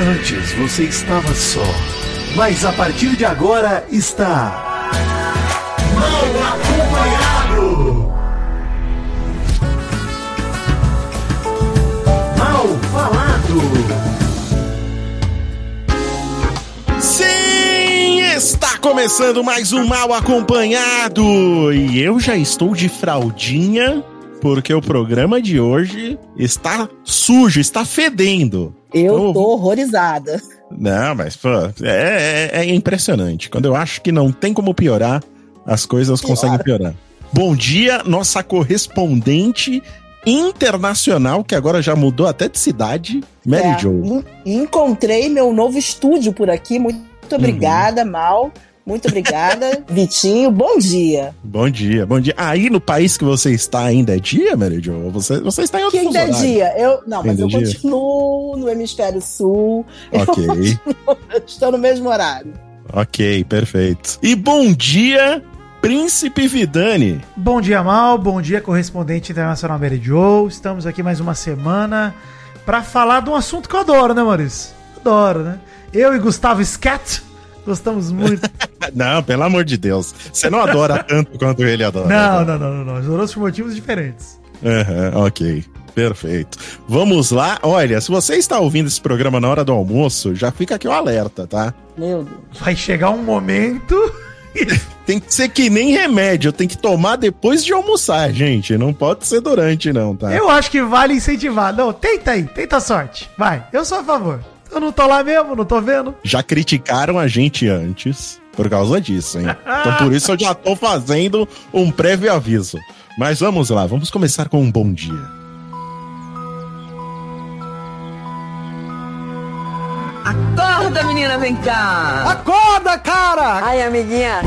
Antes você estava só, mas a partir de agora está. Mal acompanhado! Mal falado! Sim, está começando mais um Mal Acompanhado. E eu já estou de fraldinha, porque o programa de hoje está sujo, está fedendo. Eu tô horrorizada. Não, mas, pô, é, é- é impressionante. Quando eu acho que não tem como piorar, as coisas Piora. conseguem piorar. Bom dia, nossa correspondente internacional, que agora já mudou até de cidade, Mary É, Jo. en- Encontrei meu novo estúdio por aqui. Muito obrigada, Mal. Muito obrigada, Vitinho. Bom dia. Bom dia, bom dia. Aí no país que você está ainda é dia, Mary Jo? Você, você está em outro Que ainda é dia. Eu, não, mas Ainda eu é dia? continuo no hemisfério sul. Ok, Eu estou no mesmo horário. ok, perfeito. E bom dia, Príncipe Vidani. Bom dia, Mal. Bom dia, correspondente internacional Mary Joe. Estamos aqui mais uma semana para falar de um assunto que eu adoro, né, Maurício? Adoro, né? Eu e Gustavo Scat gostamos muito. Não, pelo amor de Deus. Você não adora tanto quanto ele adora. não, não, não, não, não. Adoramos por motivos diferentes. Aham, ok. Perfeito. Vamos lá. Olha, se você está ouvindo esse programa na hora do almoço, já fica aqui o alerta, tá? Meu Deus. Vai chegar um momento. Tem que ser que nem remédio, tem que tomar depois de almoçar, gente. Não pode ser durante, não, tá? Eu acho que vale incentivar. Não, tenta aí, tenta a sorte. Vai, eu sou a favor. Eu não tô lá mesmo, não tô vendo. Já criticaram a gente antes por causa disso, hein? Então por isso eu já tô fazendo um prévio aviso. Mas vamos lá, vamos começar com um bom dia. Acorda, menina, vem cá. Acorda, cara! Ai, amiguinha.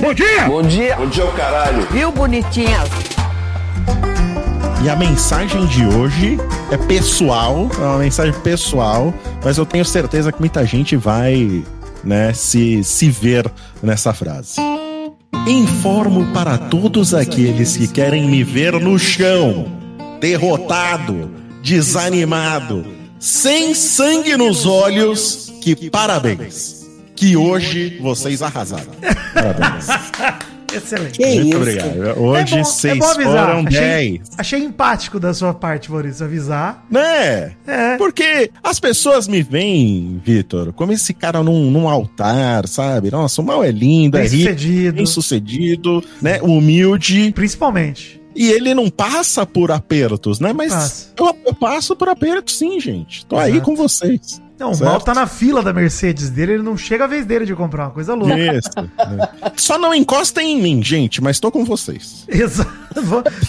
Bom dia! Bom dia. Bom dia, o caralho. Viu, bonitinha? E a mensagem de hoje é pessoal, é uma mensagem pessoal, mas eu tenho certeza que muita gente vai, né, se, se ver nessa frase. Informo para todos aqueles que querem me ver no chão, derrotado, desanimado, sem sangue nos olhos, que parabéns. Que hoje vocês arrasaram. Parabéns. Excelente. Que Muito isso? obrigado. Hoje é bom, vocês é foram achei, 10. achei empático da sua parte, Maurício, avisar. Né? É. Porque as pessoas me veem, Vitor, como esse cara num, num altar, sabe? Nossa, o mal é lindo, é Bem rico, sucedido. bem sucedido, né? Humilde. Principalmente. E ele não passa por apertos, né? Mas eu, eu passo por apertos sim, gente. Tô aí Exato. com vocês. Não, o Certo. Mal tá na fila da Mercedes dele, ele não chega a vez dele de comprar uma coisa louca. Isso. né? Só não encostem em mim, gente, mas tô com vocês. Exato.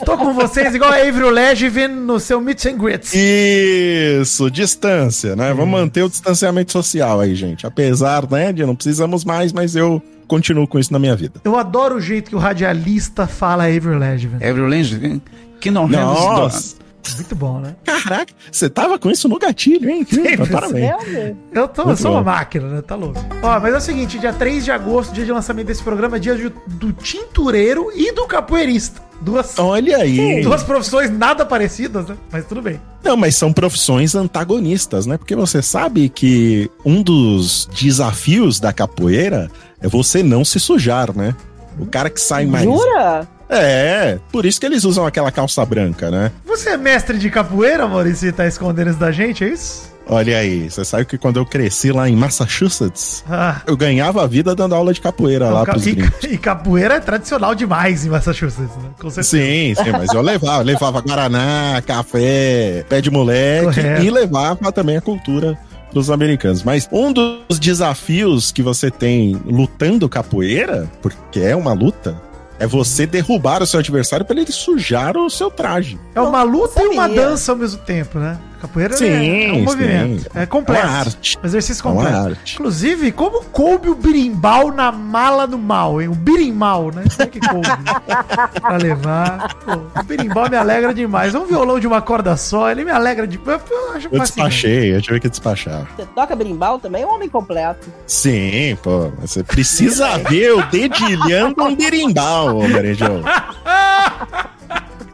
Tô com vocês igual a Avril Lavigne no seu Meet and Grits. Isso, distância, né? Vamos manter o distanciamento social aí, gente. Apesar, né, de não precisamos mais, mas eu continuo com isso na minha vida. Eu adoro o jeito que o radialista fala Avril Lavigne. Avril Lavigne, que não Nossa! Muito bom, né? Caraca, você tava com isso no gatilho, hein? Parabéns. É, Eu, tô, eu sou bom. uma máquina, né? Tá louco. Ó, mas é o seguinte, dia 3 de agosto, dia de lançamento desse programa, é dia de- do tintureiro e do capoeirista. Duas, Olha aí. duas profissões nada parecidas, né? Mas tudo bem. Não, mas são profissões antagonistas, né? Porque você sabe que um dos desafios da capoeira é você não se sujar, né? O cara que sai mais. Jura? É, por isso que eles usam aquela calça branca, né? Você é mestre de capoeira, Maurício, e tá escondendo isso da gente, é isso? Olha aí, você sabe que quando eu cresci lá em Massachusetts, Ah, eu ganhava a vida dando aula de capoeira lá não, ca- pros e, gringos. e capoeira é tradicional demais em Massachusetts, né? Com certeza. Sim, sim, mas eu levava, levava guaraná, café, pé de moleque Correto. e levava também a cultura dos americanos. Mas um dos desafios que você tem lutando capoeira, porque é uma luta, é você derrubar o seu adversário para ele sujar o seu traje. É uma luta e uma sabia. dança ao mesmo tempo, né? Capoeira Sim, é, é um sim. movimento. É complexo. É uma arte. Um exercício É uma complexo. arte. Inclusive, como coube o birimbau na mala do mal, hein? O birimbau, né? Como é que coube? pra levar. Pô, o birimbau me alegra demais. Um violão de uma corda só, ele me alegra demais. Eu acho Eu despachei, eu tive que despachar. Você toca berimbau também? É um homem completo. Sim, pô, você precisa ver o dedilhando um berimbau, ô Marejão.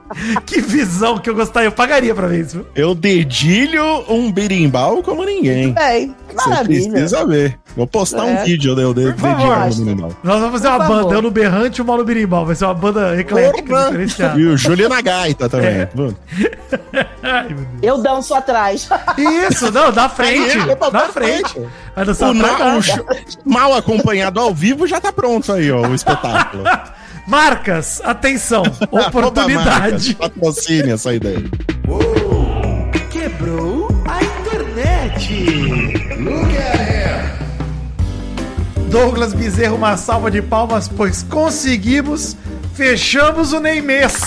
Que visão que eu gostaria. Eu pagaria pra ver isso. Eu dedilho um birimbau como ninguém. Bem, Você maravilha. precisa ver. Vou postar um É. vídeo eu de, de, um birimbau. Nós vamos fazer uma banda, eu no berrante e o Mauro Birimbau. Vai ser uma banda eclética, diferenciada. E o Júlio na gaita também. É. Ai, meu Deus. Eu danço atrás. Isso, não, da frente. Aí, tô Da na frente. frente. Vai dançar O, na- o show- mal acompanhado ao vivo já tá pronto aí, ó, o espetáculo. Marcas, atenção, oportunidade. Patrocine essa ideia. Quebrou a internet. Douglas Bezerro, uma salva de palmas, pois conseguimos, fechamos o Neymês.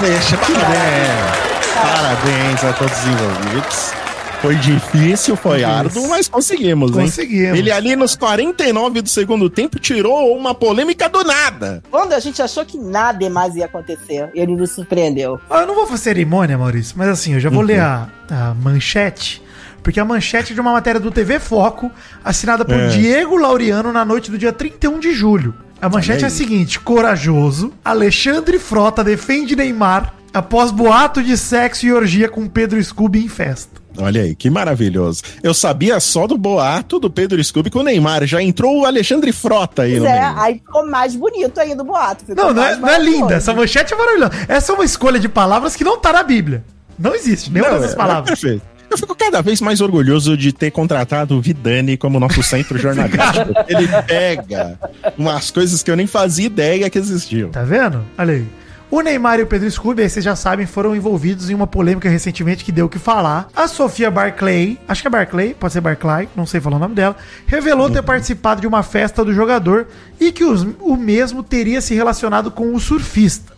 Deixa que der. Parabéns a todos os envolvidos. Foi difícil, foi árduo, mas conseguimos, hein? Conseguimos. Ele ali nos 49 do segundo tempo tirou uma polêmica do nada. Quando a gente achou que nada mais ia acontecer, ele nos surpreendeu. Ah, Eu não vou fazer cerimônia, Maurício, mas assim, eu já Uhum. vou ler a, a manchete, porque a manchete é de uma matéria do TV Foco, assinada por É. Diego Laureano na noite do dia 31 de julho. A manchete é a seguinte: corajoso, Alexandre Frota defende Neymar após boato de sexo e orgia com Pedro Scooby em festa. Olha aí, que maravilhoso. Eu sabia só do boato do Pedro Scooby com o Neymar. Já entrou o Alexandre Frota aí Pois é, meio. aí ficou mais bonito ainda o boato. ficou Não, não é, não é linda, essa manchete é maravilhosa. Essa é uma escolha de palavras que não tá na Bíblia. Não existe, nenhuma Não, dessas é- palavras. é perfeito. Eu fico cada vez mais orgulhoso de ter contratado o Vidani como nosso centro jornalístico. Ele pega umas coisas que eu nem fazia ideia que existiam. Tá vendo? Olha aí. O Neymar e o Pedro Scooby, aí vocês já sabem, foram envolvidos em uma polêmica recentemente que deu o que falar. A Sofia Barclay, acho que é Barclay, pode ser Barclay, não sei falar o nome dela, revelou ter participado de uma festa do jogador e que os- o mesmo teria se relacionado com o surfista.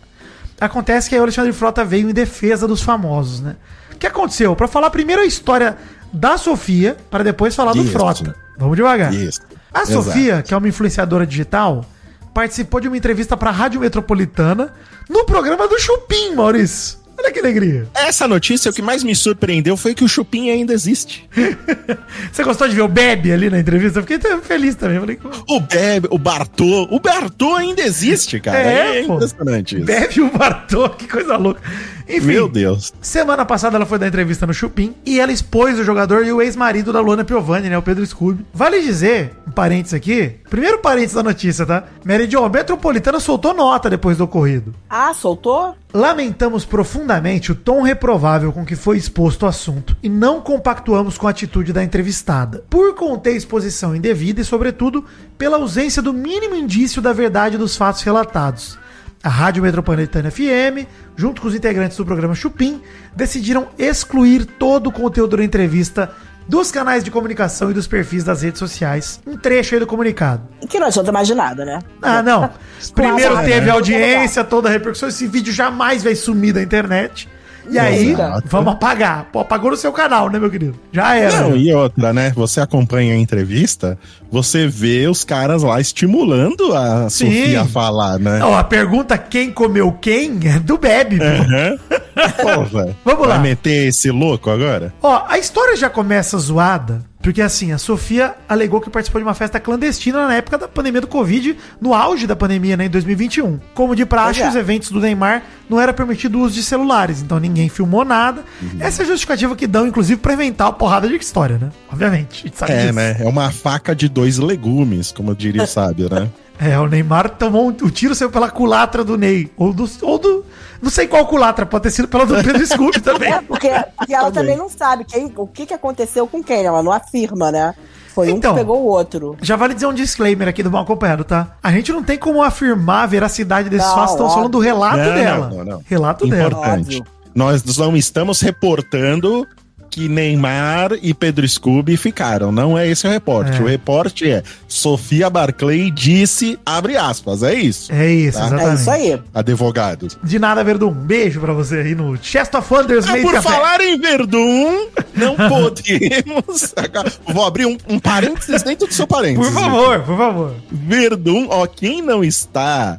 Acontece que aí o Alexandre Frota veio em defesa dos famosos, né? O que aconteceu? Pra falar primeiro a história da Sofia, para depois falar do Isso. Frota. Vamos devagar. Isso. A Exato. Sofia, que é uma influenciadora digital, participou de uma entrevista pra Rádio Metropolitana no programa do Chupim, Maurício. Olha que alegria. Essa notícia, o que mais me surpreendeu foi que o Chupim ainda existe. Você gostou de ver o Bebe ali na entrevista? Eu fiquei feliz também. Falei, O Bebe, o Bartô. O Bartô ainda existe, cara. É, É, pô. impressionante isso. Bebe e o Bartô, que coisa louca. Enfim, Meu Deus. semana passada ela foi dar entrevista no Chupim e ela expôs o jogador e o ex-marido da Luana Piovani, né? O Pedro Scooby. Vale dizer, um parênteses aqui, primeiro parênteses da notícia, tá? Mary Jo, a Metropolitana soltou nota depois do ocorrido. Ah, soltou? Lamentamos profundamente o tom reprovável com que foi exposto o assunto e não compactuamos com a atitude da entrevistada, por conter exposição indevida e, sobretudo, pela ausência do mínimo indício da verdade dos fatos relatados. A Rádio Metropolitana FM, junto com os integrantes do programa Chupim, decidiram excluir todo o conteúdo da entrevista dos canais de comunicação e dos perfis das redes sociais. Um trecho aí do comunicado. Que não adianta mais de nada, né? Ah, não. Primeiro teve audiência, toda a repercussão. Esse vídeo jamais vai sumir da internet. E aí, Exato. vamos apagar. Pô, apagou no seu canal, né, meu querido? Já era. Não, e outra, né? Você acompanha a entrevista, você vê os caras lá estimulando a Sim. Sofia a falar, né? Não, a pergunta quem comeu quem é do Bebe. Aham. Pô, velho. Vamos lá. Vai meter esse louco agora? Ó, a história já começa zoada, porque assim, a Sofia alegou que participou de uma festa clandestina na época da pandemia do Covid, no auge da pandemia, né, em 2021. Como de praxe, é. os eventos do Neymar não era permitido o uso de celulares, então ninguém filmou nada. Essa é a justificativa que dão, inclusive, pra inventar a porrada de história, né? Obviamente. É, disso. né? É uma faca de dois legumes, como diria o sábio, né? É, o Neymar tomou um, o tiro saiu pela culatra do Ney. Ou do, ou do. Não sei qual culatra, pode ter sido pela do Pedro Scooby também. É, porque, porque ela Também. também não sabe quem, o que, que aconteceu com quem, ela não afirma, né? Foi Então. um que pegou o outro. Já vale dizer um disclaimer aqui do mal acompanhado, tá? A gente não tem como afirmar a veracidade desses Não, fatos, estamos falando do relato Não, dela. não, não, não. Relato dela. Importante. óbvio. Nós não estamos reportando que Neymar e Pedro Scooby ficaram. Não é esse o reporte. É. O reporte é Sofia Barclay disse, abre aspas, é isso. É isso, Tá. exatamente. É isso aí. Advogado. De nada, Verdun. Um beijo pra você aí no Chest of Wonders Ah, por Café. falar em Verdun, não podemos. Agora, Vou abrir um, um parênteses dentro do seu parênteses. Por favor, por favor. Verdun, ó, quem não está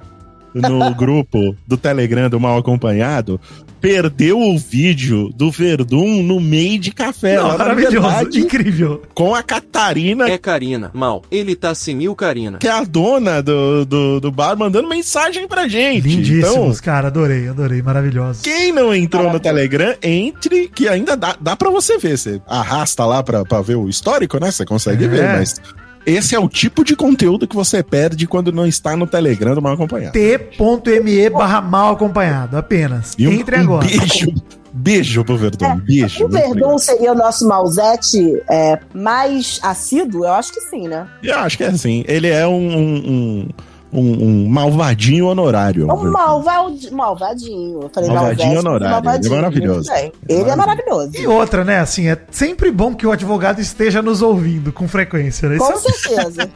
no grupo do Telegram do Mal Acompanhado perdeu o vídeo do Verdun no meio de café. Não, lá na maravilhoso, verdade, incrível. com a Catarina, É Karina. Mal. Ele tá senil Karina. que é a dona do, do, do bar, mandando mensagem pra gente. Lindíssimos, Então, cara, adorei, adorei, maravilhosos. quem não entrou no Telegram, entre, que ainda dá, dá pra você ver. Você arrasta lá pra, pra ver o histórico, né? Você consegue É. ver, mas esse é o tipo de conteúdo que você perde quando não está no Telegram do Mal Acompanhado. T.me barra mal acompanhado, apenas. E um, Entre um agora. beijo, beijo pro Verdun, um beijo. O Verdun legal. seria o nosso Malzete é, mais assíduo? Eu acho que sim, né? Eu acho que é assim. Ele é um, um, um, um malvadinho honorário. É um malvad... malvadinho. Eu falei Malvadinho honorário, malvadinho. ele é maravilhoso. Bem. Ele é maravilhoso. E outra, né? Assim, é sempre bom que o advogado esteja nos ouvindo com frequência, né? Isso Com é certeza.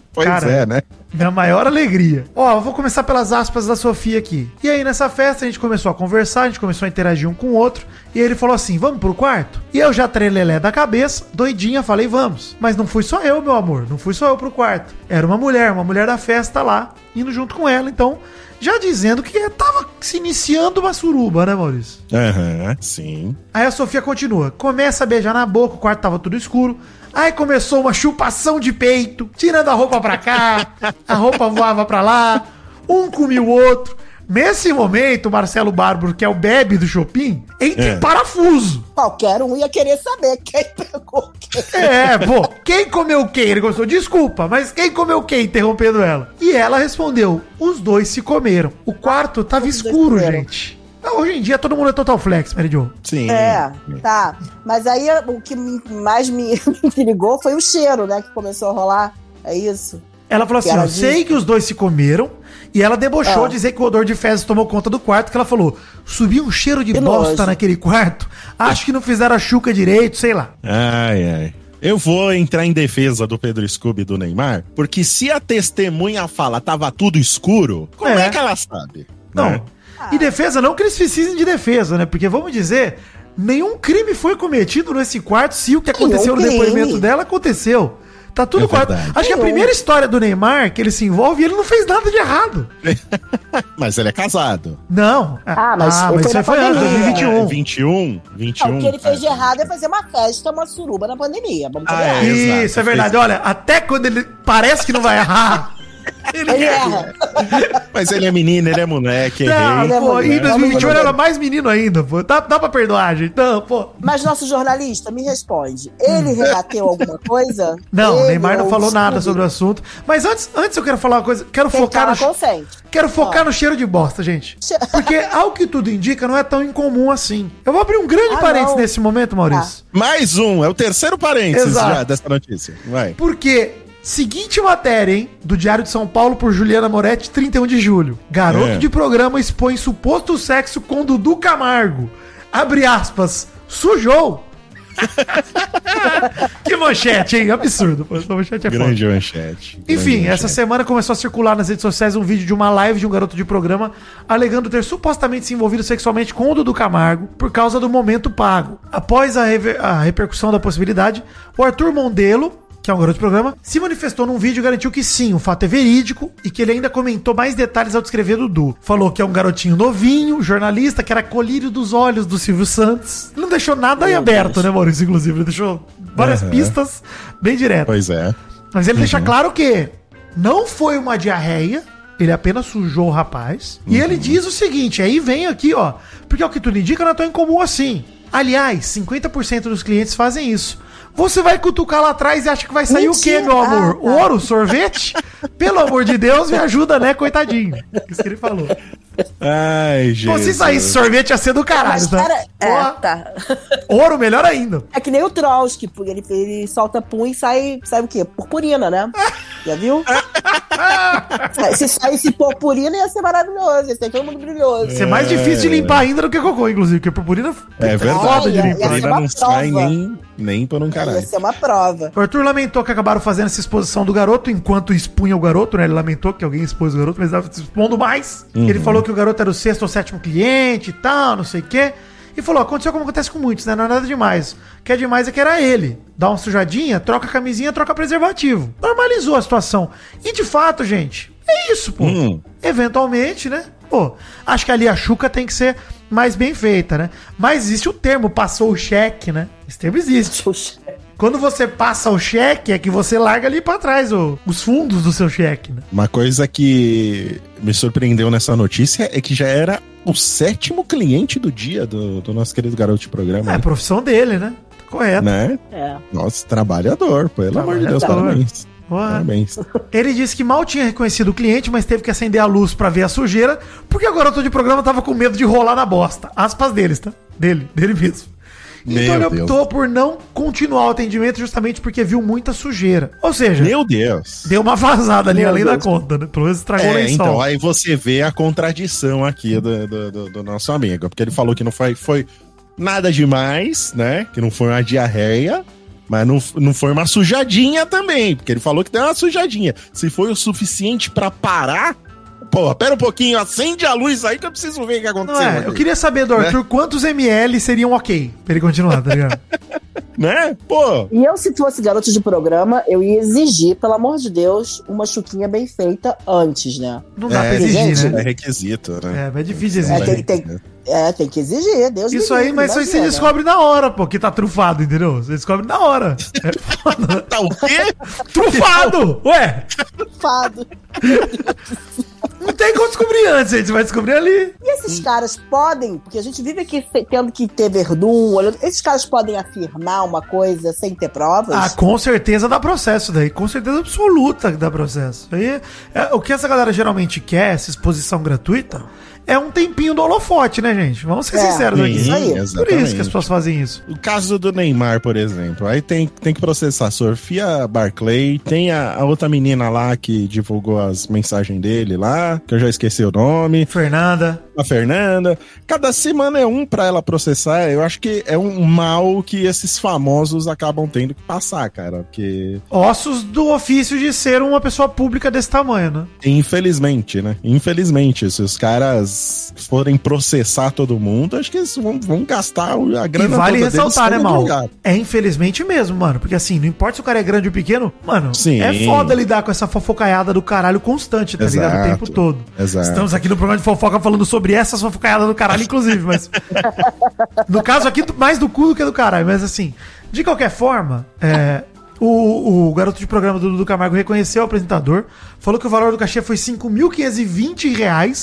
Pois Cara, é, né? minha maior alegria. Ó, eu vou começar pelas aspas da Sofia aqui. E aí, nessa festa, a gente começou a conversar, a gente começou a interagir um com o outro. E ele falou assim: vamos pro quarto? E eu já trelelé da cabeça, doidinha, falei, vamos. Mas não fui só eu, meu amor. Não fui só eu pro quarto. Era uma mulher, uma mulher da festa lá, indo junto com ela. Então, já dizendo que tava se iniciando uma suruba, né, Maurício? Aham, sim. Aí a Sofia continua. Começa a beijar na boca, o quarto tava tudo escuro. Aí começou uma chupação de peito, tirando a roupa pra cá, a roupa voava pra lá, um comia o outro. Nesse momento, o Marcelo Bárbaro, que é o bebe do Chopin, entra É. em parafuso. Qualquer um ia querer saber quem pegou quem. É, pô, quem comeu quem? Ele gostou, desculpa, mas quem comeu quem? Interrompendo ela. E ela respondeu: os dois se comeram. O quarto tava Os escuro, comeram. Hoje em dia todo mundo é total flex, Mary Jo. Sim. É, tá. Mas aí o que mais me intrigou foi o cheiro, né? Que começou a rolar. É isso? Ela falou assim: ela ó, sei que os dois se comeram. E ela debochou Ah. dizer que o odor de fezes tomou conta do quarto, que ela falou: subiu um cheiro de Que bosta nojo. naquele quarto. Acho que não fizeram a chuca direito, sei lá. Ai, ai. Eu vou entrar em defesa do Pedro Scooby e do Neymar, porque se a testemunha fala tava tudo escuro, como é, É. que ela sabe? Não. Né? E defesa, não que eles precisem de defesa, né? Porque vamos dizer, nenhum crime foi cometido nesse quarto se o que aconteceu no crime. depoimento dela aconteceu. Tá tudo É. Acho que a primeira história do Neymar, que ele se envolve, ele não fez nada de errado. Mas ele é casado. Não. Ah, mas foi isso na aí foi antes, pandemia. 2021. É, 21, 21. Não, o que ele fez de é. errado é fazer uma festa, uma suruba na pandemia. Vamos Ah, é. Isso, é verdade. Olha, até quando ele parece que não vai errar, ele, Ele erra. Mas ele é menino, ele é moleque, Não, pô, mulher? em 2021 ele Vamos era mais menino ainda, pô. Dá, dá pra perdoar, gente. Não, pô. Mas nosso jornalista, me responde. Ele rebateu alguma coisa? Hum. Não, o Ele Neymar não ou falou o nada sobre o assunto. Mas antes, antes eu quero falar uma coisa. Quero Quem focar no, consente. quero focar Ó. no cheiro de bosta, gente. Porque, ao que tudo indica, não é tão incomum assim. Eu vou abrir um grande Ah, parênteses não. nesse momento, Maurício. Mais um, é o terceiro parênteses Exato. já dessa notícia. Vai. Porque, seguinte matéria, hein? Do Diário de São Paulo por Juliana Moretti, 31 de julho. Garoto É. de programa expõe suposto sexo com Dudu Camargo. Abre aspas. Sujou. que manchete, hein? Absurdo. Essa manchete é foda. Grande manchete. Enfim, Grande essa manchete. semana começou a circular nas redes sociais um vídeo de uma live de um garoto de programa alegando ter supostamente se envolvido sexualmente com o Dudu Camargo por causa do momento pago. Após a, a repercussão da possibilidade, o Arthur Mondelo, que é um garoto de programa, se manifestou num vídeo e garantiu que sim, o fato é verídico e que ele ainda comentou mais detalhes ao descrever Dudu. Falou que é um garotinho novinho, jornalista, que era colírio dos olhos do Silvio Santos. Ele não deixou nada em aberto, né, Maurício? Inclusive, ele deixou várias Aham. pistas bem diretas. Pois é. Mas ele deixa claro que não foi uma diarreia, ele apenas sujou o rapaz. E ele diz o seguinte: aí vem aqui, ó. Porque o que tudo indica não é tão incomum assim. Aliás, 50% dos clientes fazem isso. Você vai cutucar lá atrás e acha que vai sair o quê, Mentira. meu amor? Ah, tá. Ouro? Sorvete? Pelo amor de Deus, me ajuda, né, coitadinho? Isso que ele falou. Ai, Pô, Jesus. se saísse sorvete ia ser do caralho, tá? cara, é, tá. Ouro, melhor ainda. É que nem o Trotsky, porque ele, ele solta pum e sai, sai o quê? Purpurina, né? Já viu? Se saísse purpurina ia ser maravilhoso, ia ser todo mundo brilhoso. Ia ser mais difícil de limpar ainda do que cocô, inclusive, porque purpurina É verdade. foda de limpar. ia ser Ainda não sai nem, nem por um caralho. ser uma prova. O Arthur lamentou que acabaram fazendo essa exposição do garoto enquanto expunha o garoto, né? Ele lamentou que alguém expôs o garoto, mas estava se expondo mais. Ele falou que o garoto era o sexto ou sétimo cliente e tal, não sei o quê. E falou: aconteceu como acontece com muitos, né? Não é nada demais. O que é demais é que era ele. Dá uma sujadinha, troca a camisinha, troca preservativo. Normalizou a situação. E de fato, gente, É isso, pô. Hum. Eventualmente, né? Pô, acho que ali a chuca tem que ser mais bem feita, né? Mas existe o termo, passou o cheque, né? Esse termo existe. Quando você passa o cheque, é que você larga ali pra trás o- os fundos do seu cheque, né? Uma coisa que me surpreendeu nessa notícia é que já era o sétimo cliente do dia do, do nosso querido garoto de programa. É a profissão dele, né? Tá correto. Né? É. Nossa, trabalhador, pelo amor de Deus, parabéns. Porra. Parabéns. Ele disse que mal tinha reconhecido o cliente, mas teve que acender a luz pra ver a sujeira, porque o garoto de programa tava com medo de rolar na bosta. Aspas deles, tá? Dele, dele mesmo. Então Meu ele Deus. optou por não continuar o atendimento justamente porque viu muita sujeira. Ou seja, Meu Deus. deu uma vazada ali Meu além Deus. da conta, né? Pelo menos estragou o É, lençol. então, aí você vê a contradição aqui do, do, do- do nosso amigo. Porque ele falou que não foi, foi nada demais, né? Que não foi uma diarreia. Mas não, não foi uma sujadinha também. Porque ele falou que deu uma sujadinha. Se foi o suficiente pra parar. Pô, pera um pouquinho, acende a luz aí que eu preciso ver o que Não aconteceu. é, eu queria saber do Arthur quantos ml seriam ok pra ele continuar, tá ligado? Né? Pô, E eu, se fosse garoto de programa, eu ia exigir, pelo amor de Deus, uma chuquinha bem feita antes, né? Não dá É, pra exigir, gente, né? é requisito, né? É, mas é difícil É, exigir. tem, tem, é, tem que exigir, Deus me Isso aí, livre, mas isso aí você imagina. descobre na hora, pô, que tá trufado, entendeu? Você descobre na hora. É foda. Tá o quê? Trufado! Ué, Fado. não tem como descobrir antes, gente. Você vai descobrir ali. E esses caras podem, porque a gente vive aqui tendo que ter verdun, olhando, esses caras podem afirmar uma coisa sem ter provas? Ah, com certeza dá processo daí. Com certeza absoluta que dá processo. Aí, é, o que essa galera geralmente quer, essa exposição gratuita, é um tempinho do holofote, né, gente? Vamos ser É, sinceros sim, aqui. isso aí. Por isso que as pessoas fazem isso. O caso do Neymar, por exemplo. Aí tem, tem que processar a Sofia Barclay, tem a, a outra menina lá que divulgou as mensagens dele lá, que eu já esqueci o nome, Fernanda. a Fernanda. Cada semana é um pra ela processar. Eu acho que é um mal que esses famosos acabam tendo que passar, cara. Porque, Ossos do ofício de ser uma pessoa pública desse tamanho, né? infelizmente, né? Infelizmente, se os caras forem processar todo mundo, acho que eles vão, vão gastar a E grana vale toda deles ressaltar, né, Mal? É infelizmente mesmo, mano. Porque assim, não importa se o cara é grande ou pequeno, mano, Sim. é foda lidar com essa fofocaiada do caralho constante, tá ligado? O Exato. tempo todo. Exato. Estamos aqui no programa de fofoca falando sobre essas fofocaiadas do caralho, inclusive, mas. no caso aqui, mais do cu do que do caralho, mas assim, de qualquer forma, é. O, o garoto de programa do Dudu Camargo reconheceu o apresentador, falou que o valor do cachê foi 5.520 reais.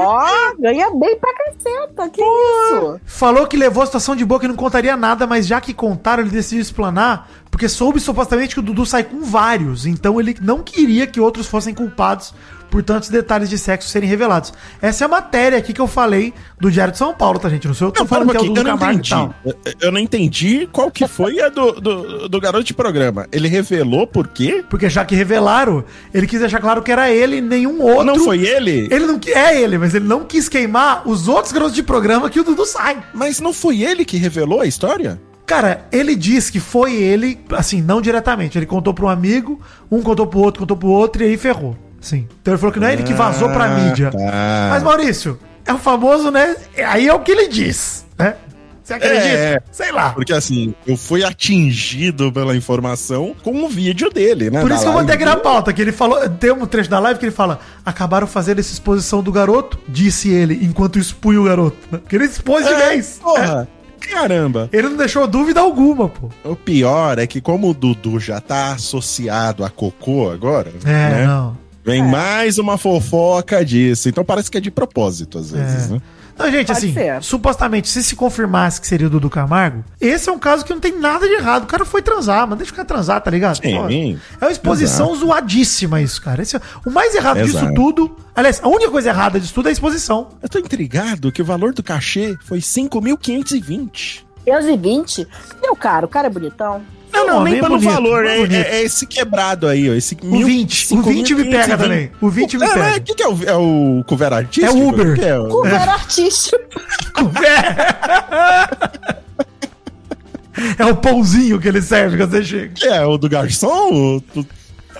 Ó, ganha bem pra caceta, que isso? Falou que levou a situação de boa que não contaria nada, mas já que contaram, ele decidiu explanar, porque soube supostamente que o Dudu sai com vários, então ele não queria que outros fossem culpados por tantos detalhes de sexo serem revelados. Essa é a matéria aqui que eu falei do Diário de São Paulo, tá, gente? Não sou eu que tô para um falando que é o eu não Camargo entendi. Eu- Eu não entendi qual que foi a do, do, do garoto de programa. Ele revelou por quê? Porque já que revelaram, ele quis deixar claro que era ele e nenhum outro. Não foi ele? Ele não é ele, mas ele não quis queimar os outros garotos de programa que o Dudu sai. Mas não foi ele que revelou a história? Cara, ele diz que foi ele, assim, não diretamente. Ele contou pra um amigo, um contou pro outro, contou pro outro e aí ferrou. Sim. Então ele falou que não é ele que vazou pra Ah, mídia. tá. Mas, Maurício, é o famoso, né? Aí é o que ele diz, né? Você acredita? É. Sei lá. Porque assim, eu fui atingido pela informação com um vídeo dele, né? Por isso que eu aqui na dele. pauta, que ele falou, tem um trecho da live que ele fala, acabaram fazendo essa exposição do garoto, disse ele, enquanto expunha o garoto. Que ele expôs de É, vez. Porra, caramba. Ele não deixou dúvida alguma, pô. O pior é que como o Dudu já tá associado a Cocô agora, É, né? não. Vem mais uma fofoca disso. Então parece que é de propósito, às vezes, É. né? Não, gente, Pode assim, ser. supostamente, se se confirmasse que seria o Dudu Camargo, esse é um caso que não tem nada de errado. O cara foi transar, mas deixa o cara transar, tá ligado? Sim. Pô, é uma exposição zoadíssima isso, cara. Esse é- o mais errado disso Exato. tudo. Aliás, a única coisa errada disso tudo é a exposição. Eu tô intrigado que o valor do cachê foi 5.520. 520? Meu cara, o cara é bonitão. Não, Não, nem pelo bonito, valor, é, é- é esse quebrado aí, ó. Esse O 20, o 20 me pega também. O 20 me é, pega. O que, que é o, é o cover artístico? É o Uber. O é o- Cover artístico. É o pãozinho que ele serve quando você chega. é o do garçom? O, do-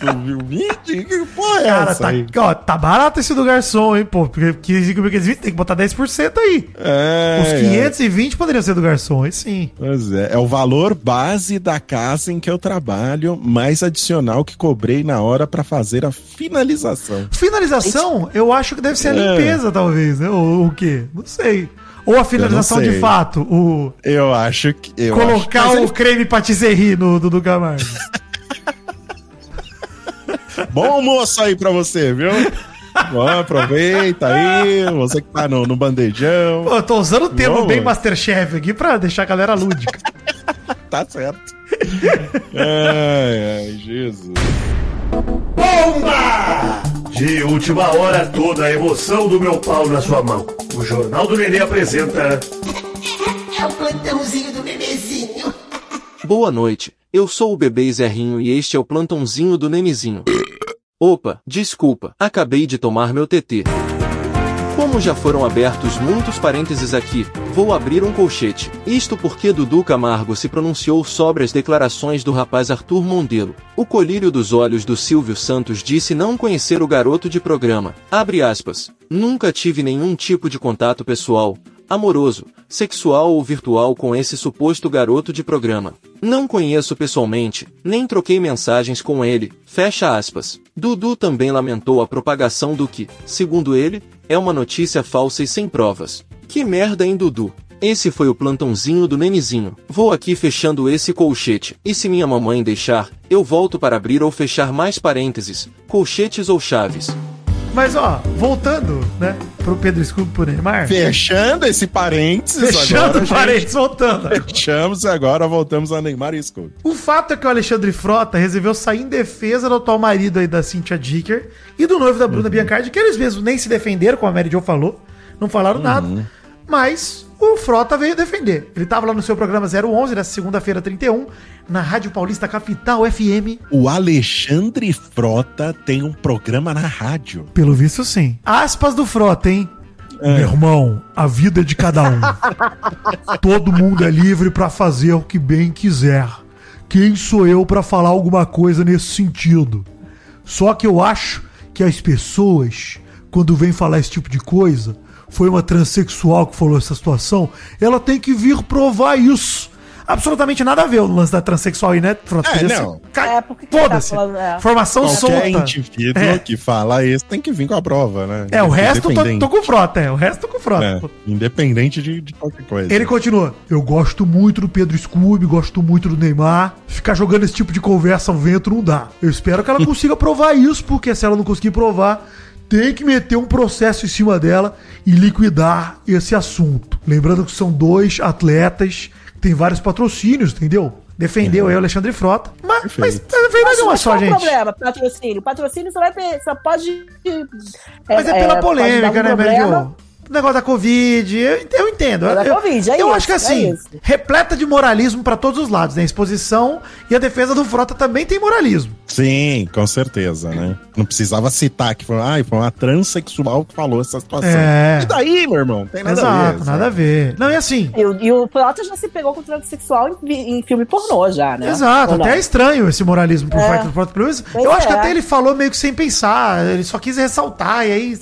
o vídeo? Que porra é Cara, essa tá, aí? ó, tá barato esse do garçom, hein, pô. Porque 15.520 tem que botar 10% aí. É, Os é. 520 poderiam ser do garçom, aí sim. Pois é, é o valor base da casa em que eu trabalho, mais adicional que cobrei na hora pra fazer a finalização. Finalização, eu acho que deve ser a É. limpeza, talvez, né? Ou o quê? Não sei. Ou a finalização de fato, o Eu acho que. Eu colocar acho, o ele- creme patisserie no Dudu Camargo. Bom almoço aí pra você, viu? Bom, aproveita aí, você que tá no, no bandejão. Pô, eu tô usando o termo bem. Masterchef aqui pra deixar a galera lúdica. Tá certo. Ai, ai, Jesus. De última hora, toda a emoção do meu pau na sua mão. O Jornal do Nenê apresenta. Boa noite, eu sou o bebê Zerrinho e este é o plantãozinho do Nenizinho. Opa, desculpa, acabei de tomar meu TT. Como já foram abertos muitos parênteses aqui, vou abrir um colchete. Isto porque Dudu Camargo se pronunciou sobre as declarações do rapaz Arthur Mondelo. O colírio dos olhos do Silvio Santos disse não conhecer o garoto de programa. Abre aspas. Nunca tive nenhum tipo de contato pessoal, amoroso, sexual ou virtual com esse suposto garoto de programa. Não conheço pessoalmente, nem troquei mensagens com ele. Fecha aspas. Dudu também lamentou a propagação do que, segundo ele, é uma notícia falsa e sem provas. Que merda, hein, Dudu? Esse foi o plantãozinho do Nenizinho. Vou aqui fechando esse colchete. E se minha mamãe deixar, eu volto para abrir ou fechar mais parênteses, colchetes ou chaves. Mas, ó, voltando, né, pro Pedro Scooby pro Neymar. Fechando esse parênteses Fechando agora. gente. parênteses, voltando. Fechamos e agora voltamos a Neymar e Scott. O fato é que o Alexandre Frota resolveu sair em defesa do atual marido aí da Cynthia Dicker e do noivo da Bruna Biancardi, que eles mesmos nem se defenderam, como a Mary Jo falou, não falaram nada, mas o Frota veio defender. Ele tava lá no seu programa 011, nessa segunda-feira 31, na Rádio Paulista Capital FM. O Alexandre Frota tem um programa na rádio. Pelo visto, sim. Aspas do Frota, hein? Meu irmão, a vida é de cada um. Todo mundo é livre pra fazer o que bem quiser. Quem sou eu pra falar alguma coisa nesse sentido? Só que eu acho que as pessoas, quando vêm falar esse tipo de coisa, foi uma transexual que falou essa situação, ela tem que vir provar isso. Absolutamente nada a ver o lance da transexual aí, né? Frota? É, não. É, tá Foda-se. falando, é. Formação Qualquer solta. indivíduo É. que fala isso tem que vir com a prova, né? É, o resto tô, tô com frota, é. O resto tô com frota. É, independente de, de qualquer coisa. Ele continua. Eu gosto muito do Pedro Scooby, gosto muito do Neymar. Ficar jogando esse tipo de conversa ao vento não dá. Eu espero que ela consiga provar isso, porque se ela não conseguir provar, tem que meter um processo em cima dela e liquidar esse assunto. Lembrando que são dois atletas que têm vários patrocínios, entendeu? Defendeu aí o Alexandre Frota. Mas, mas Perfeito. vem mais uma Mas só, qual o gente. problema? Patrocínio. Patrocínio só, vai, pe- só pode. Mas é, pela polêmica, né, Mary Mary Jo? O negócio da Covid, eu, eu entendo. É da eu, Covid, é eu isso, acho que é assim, isso. repleta de moralismo pra todos os lados, né? A exposição e a defesa do Frota também tem moralismo. Sim, com certeza, né? Não precisava citar que foi, ah, foi uma transexual que falou essa situação. É. E daí, meu irmão? Tem nada a Exato, ver. nada a ver. Não, e assim, E, o- e o Frota já se pegou com transexual em, em filme pornô, já, né? exato, Ou não? até é estranho esse moralismo por É. parte do Frota. Eu acho que é. até ele falou meio que sem pensar, ele só quis ressaltar, e aí.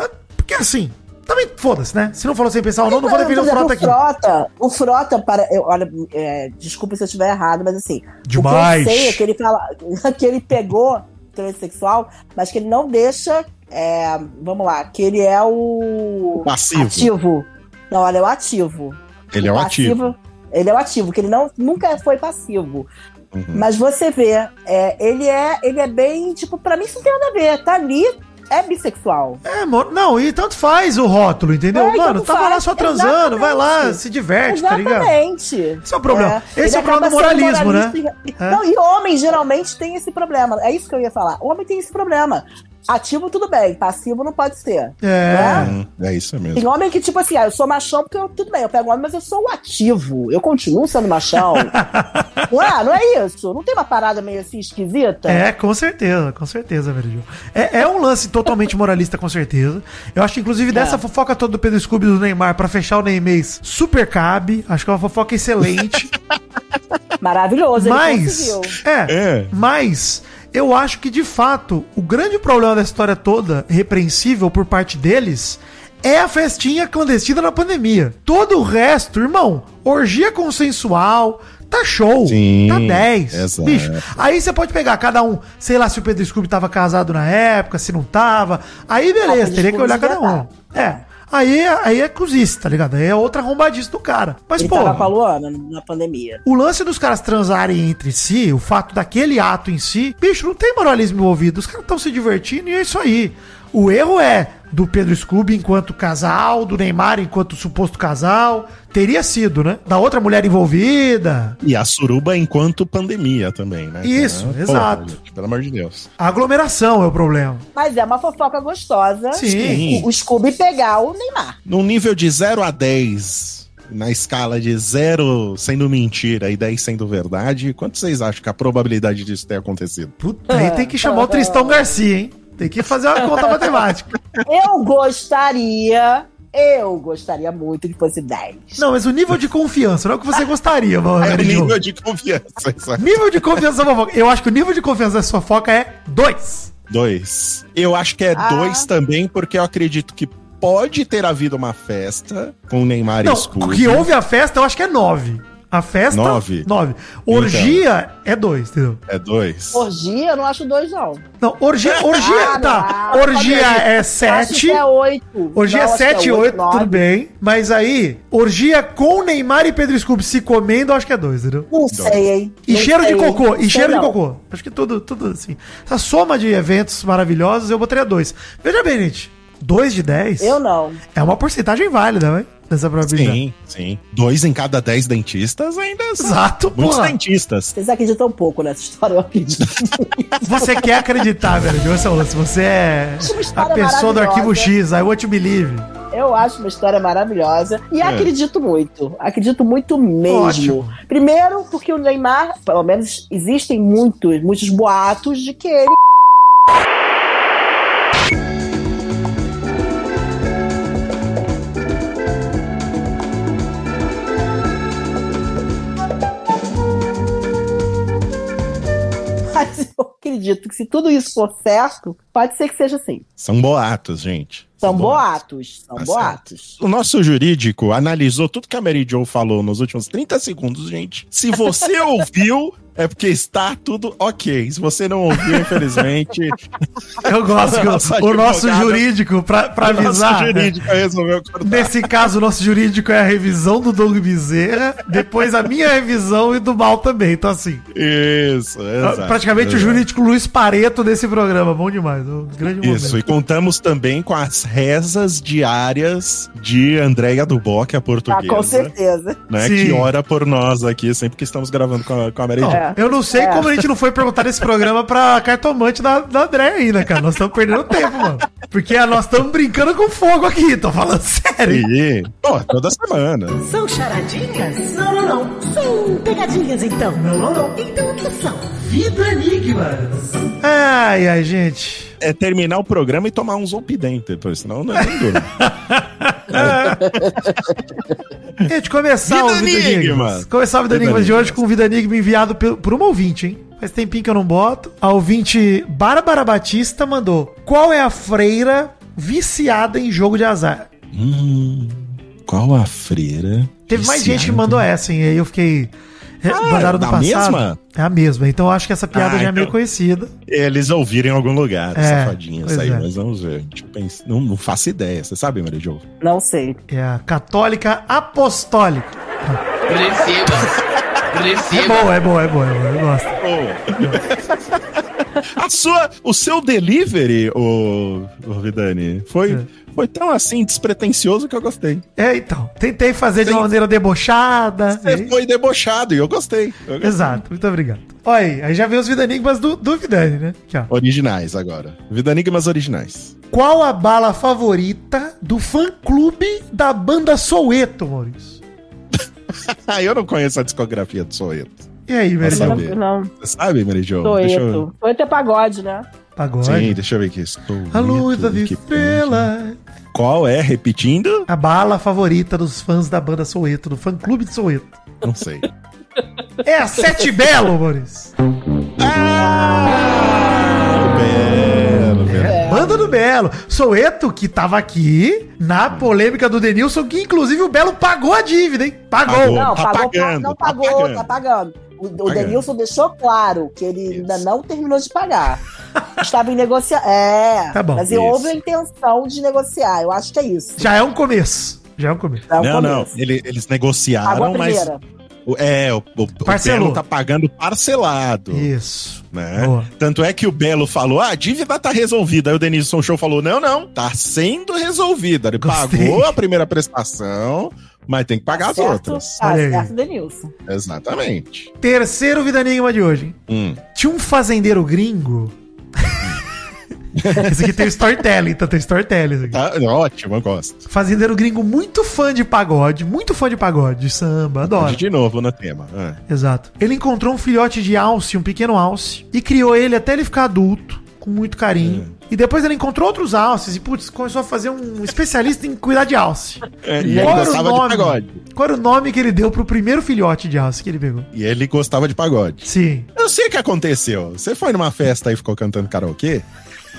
ah, Porque assim, também foda-se, né? Se não falou sem pensar ou não, não vou defender o Frota aqui. Frota, o Frota, para, eu, olha, é, desculpa se eu estiver errado, mas assim, Demais. o que eu sei é que ele fala que ele pegou transexual, mas que ele não deixa, é, vamos lá, que ele é o Passivo. ativo. Não, olha, é o ativo. Ele é o ativo. Ele é o ativo, que ele não, nunca foi passivo. Uhum. Mas você vê, é, ele, é, ele é bem, tipo, pra mim isso não tem nada a ver. Tá ali, é bissexual. É, mo- não, e tanto faz o rótulo, entendeu? É, Mano, tava lá faz, só transando, vai lá, exatamente. se diverte, tá ligado? Exatamente. Esse é o problema. Esse Ele é o problema do moralismo, né? e- É. Não, e homem geralmente tem esse problema. É isso que eu ia falar. O homem tem esse problema. Ativo, tudo bem. Passivo não pode ser. É. Hum, é isso mesmo. Tem homem que, tipo assim, ah, eu sou machão porque eu, tudo bem, eu pego homem, mas eu sou o ativo. Eu continuo sendo machão. não é? Não é isso? Não tem uma parada meio assim esquisita? É, com certeza, com certeza, Vergil. É, é um lance totalmente moralista, com certeza. Eu acho que, inclusive, dessa É. fofoca toda do Pedro Scooby e do Neymar pra fechar o Neymês super cabe. Acho que é uma fofoca excelente. Maravilhoso, ele mas. conseguiu. É, É. mas. Eu acho que, de fato, o grande problema da história toda, repreensível por parte deles, é a festinha clandestina na pandemia. Todo o resto, irmão, orgia consensual, tá show. Sim, tá 10. exato. Bicho, aí você pode pegar cada um, sei lá se o Pedro Scooby tava casado na época, se não tava. Aí beleza, Pedro teria que olhar cada um. É. Aí, aí é cozice, tá ligado? Aí é outra arrombadice do cara. Mas, Ele pô, tava com a Luana na pandemia. o lance dos caras transarem entre si, o fato daquele ato em si, bicho, não tem moralismo envolvido. Os caras estão se divertindo e é isso aí. O erro é do Pedro Scooby enquanto casal, do Neymar enquanto suposto casal. Teria sido, né? Da outra mulher envolvida. E a suruba enquanto pandemia também, né? Isso, Porra, exato. gente, pelo amor de Deus. A aglomeração é o problema. Mas é uma fofoca gostosa. Sim. O, o Scooby pegar o Neymar. Num nível de 0 a 10, na escala de 0 sendo mentira e 10 sendo verdade, quanto vocês acham que a probabilidade disso ter acontecido? Puta, aí tem que chamar o Tristão Garcia, hein? Tem que fazer uma conta matemática. Eu gostaria. Eu gostaria muito que fosse 10. Não, mas o nível de confiança, não é o que você gostaria, mano. É nível de confiança. sabe? Nível de confiança da fofoca. Eu acho que o nível de confiança da fofoca é 2. Dois. Eu acho que é Ah. dois também, porque eu acredito que pode ter havido uma festa com o Neymar Não, e Scooby. que houve a festa, eu acho que é 9. A festa. Nove? 9. Orgia é 2, entendeu? É dois. Orgia, eu não acho 2, não. Não, orgia, orgia, Ah, tá. não, orgia pode- é Acho 7. que é 8. Orgia é 7 e 8, tudo bem. Mas aí, orgia com Neymar e Pedro Scooby se comendo, eu acho que é 2, entendeu? Não sei, hein? E Não cheiro de sei, cocô, não e cheiro de não. cocô. Acho que tudo, tudo assim. Essa soma de eventos maravilhosos, eu botaria 2. Veja bem, gente. 2 de 10 Eu não. é uma porcentagem válida, né? Dessa probabilidade. Sim, sim. Dois em cada dez dentistas ainda são Exato, muitos porra. dentistas. Vocês acreditam um pouco nessa história, eu acredito. Você quer acreditar, velho. Lance. Você é a pessoa do arquivo. X. I want to believe. Eu acho uma história maravilhosa e É. acredito muito. Acredito muito mesmo. Ótimo. Primeiro, porque o Neymar, pelo menos existem muitos, muitos boatos de que ele. Acredito que se tudo isso for certo, pode ser que seja assim. São boatos, gente. São boatos. São Tá boatos. O nosso jurídico analisou tudo que a Mary Jo falou nos últimos 30 segundos, gente. Se você ouviu, é porque está tudo ok. Se você não ouviu, infelizmente, Eu gosto que Nossa, o, o nosso jurídico, pra, pra o nosso avisar. né? jurídico resolveu cortar. Nesse caso, o nosso jurídico é a revisão do Doug Bezerra, depois a minha revisão e do mal também. Então, assim, Isso, exato. praticamente o exato. jurídico Luiz Pareto desse programa. Bom demais. Um grande Isso, e momento. contamos também com as rezas diárias de Andréia Duboc, a Ah, portuguesa. com certeza. Né, Sim. que ora por nós aqui, sempre que estamos gravando com a, com a Mary Não, Jo. É. Eu não sei É. como a gente não foi perguntar nesse programa pra cartomante da, da André ainda, cara. Nós estamos perdendo tempo, mano. Porque nós estamos brincando com fogo aqui, tô falando sério. E, pô, toda semana. São charadinhas? Não, não, não. São pegadinhas, então. Não, não, não. Então o que são? Vida Enigmas. Ai, ai, gente. É terminar o programa e tomar um zolpidem senão não é nem durmo. Gente, começar Vida o Vida Enigma. Enigmas. Começar o Vida Vida Enigmas de hoje com o Vida Enigma enviado por uma ouvinte, hein? Faz tempinho que eu não boto. A ouvinte Bárbara Batista mandou: Qual é a freira viciada em jogo de azar? hum, qual a freira? Teve mais gente que mandou essa, hein? Aí eu fiquei. É, Ah, mandaram no da passado. mesma? É a mesma. Então eu acho que essa piada Ah, já é meio então- conhecida. Eles ouviram em algum lugar, É, safadinhas pois aí, é. mas vamos ver. Pensar. Não, não faço ideia. Você sabe, Maria Jo? Não sei. É a católica apostólica. É boa, é boa, é boa, é boa. Eu gosto. A sua, o seu delivery, o, Vidani, foi, É. foi tão assim despretensioso que eu gostei. É, então. Tentei fazer de Sim. uma maneira debochada. Você foi debochado e eu gostei. Eu gostei. Exato, muito obrigado. Olha aí, aí já veio os Vida Enigmas do, do Vidani, né? Aqui. Originais agora. Vidanigmas originais. Qual a bala favorita do fã-clube da banda Soueto, Maurício? Eu não conheço a discografia do Soeto. E aí, saber. Não, Você sabe, Mary Jo? Deixa eu... Foi até pagode, né? Pagode. Sim, deixa eu ver aqui. Estou A luz das estrelas. Qual é? Repetindo? A bala favorita dos fãs da banda Soueto, do fã-clube de Soueto. Não sei. É a Sete Belo, Maurício. ah! Belo, Belo. É, Banda do Belo. Soueto, que tava aqui na polêmica do Denilson, que inclusive o Belo pagou a dívida, hein? Pagou. Pagou. Não, Tá pagou, pagando, não tá pagou, pagando. tá pagando. O, o. Denilson deixou claro que ele Isso. ainda não terminou de pagar. Estava em negociar. É. Tá bom. Mas Isso. houve a intenção de negociar. Eu acho que é isso. Já é um começo. Já é um começo. É o Não, não. começo. ele- eles negociaram, mas. o- É, o, o, o Parcelou. Belo tá pagando parcelado. Isso. Né? Tanto é que o Belo falou: ah, a dívida tá resolvida. Aí o Denilson Show falou: não, não, tá sendo resolvida. Ele Gostei. pagou a primeira prestação, mas tem que pagar as certo? outras. Tá Olha aí. certo, Denilson. Exatamente. Terceiro Vida Enigma de hoje. hein? Hum. Tinha um fazendeiro gringo. esse aqui tem storytelling, então tem storytelling. Tá, ótimo, eu gosto. Fazendeiro gringo muito fã de pagode, muito fã de pagode, de samba, adoro. De novo no tema. Ah. Exato. Ele encontrou um filhote de alce, um pequeno alce, e criou ele até ele ficar adulto, com muito carinho. E depois ele encontrou outros alces e, putz, começou a fazer um especialista em cuidar de alce. É, e ele Qual era o gostava de nome? pagode. Qual era o nome que ele deu pro primeiro filhote de alce que ele pegou? E ele gostava de pagode. Sim. Eu sei o que aconteceu. Você foi numa festa e ficou cantando karaokê,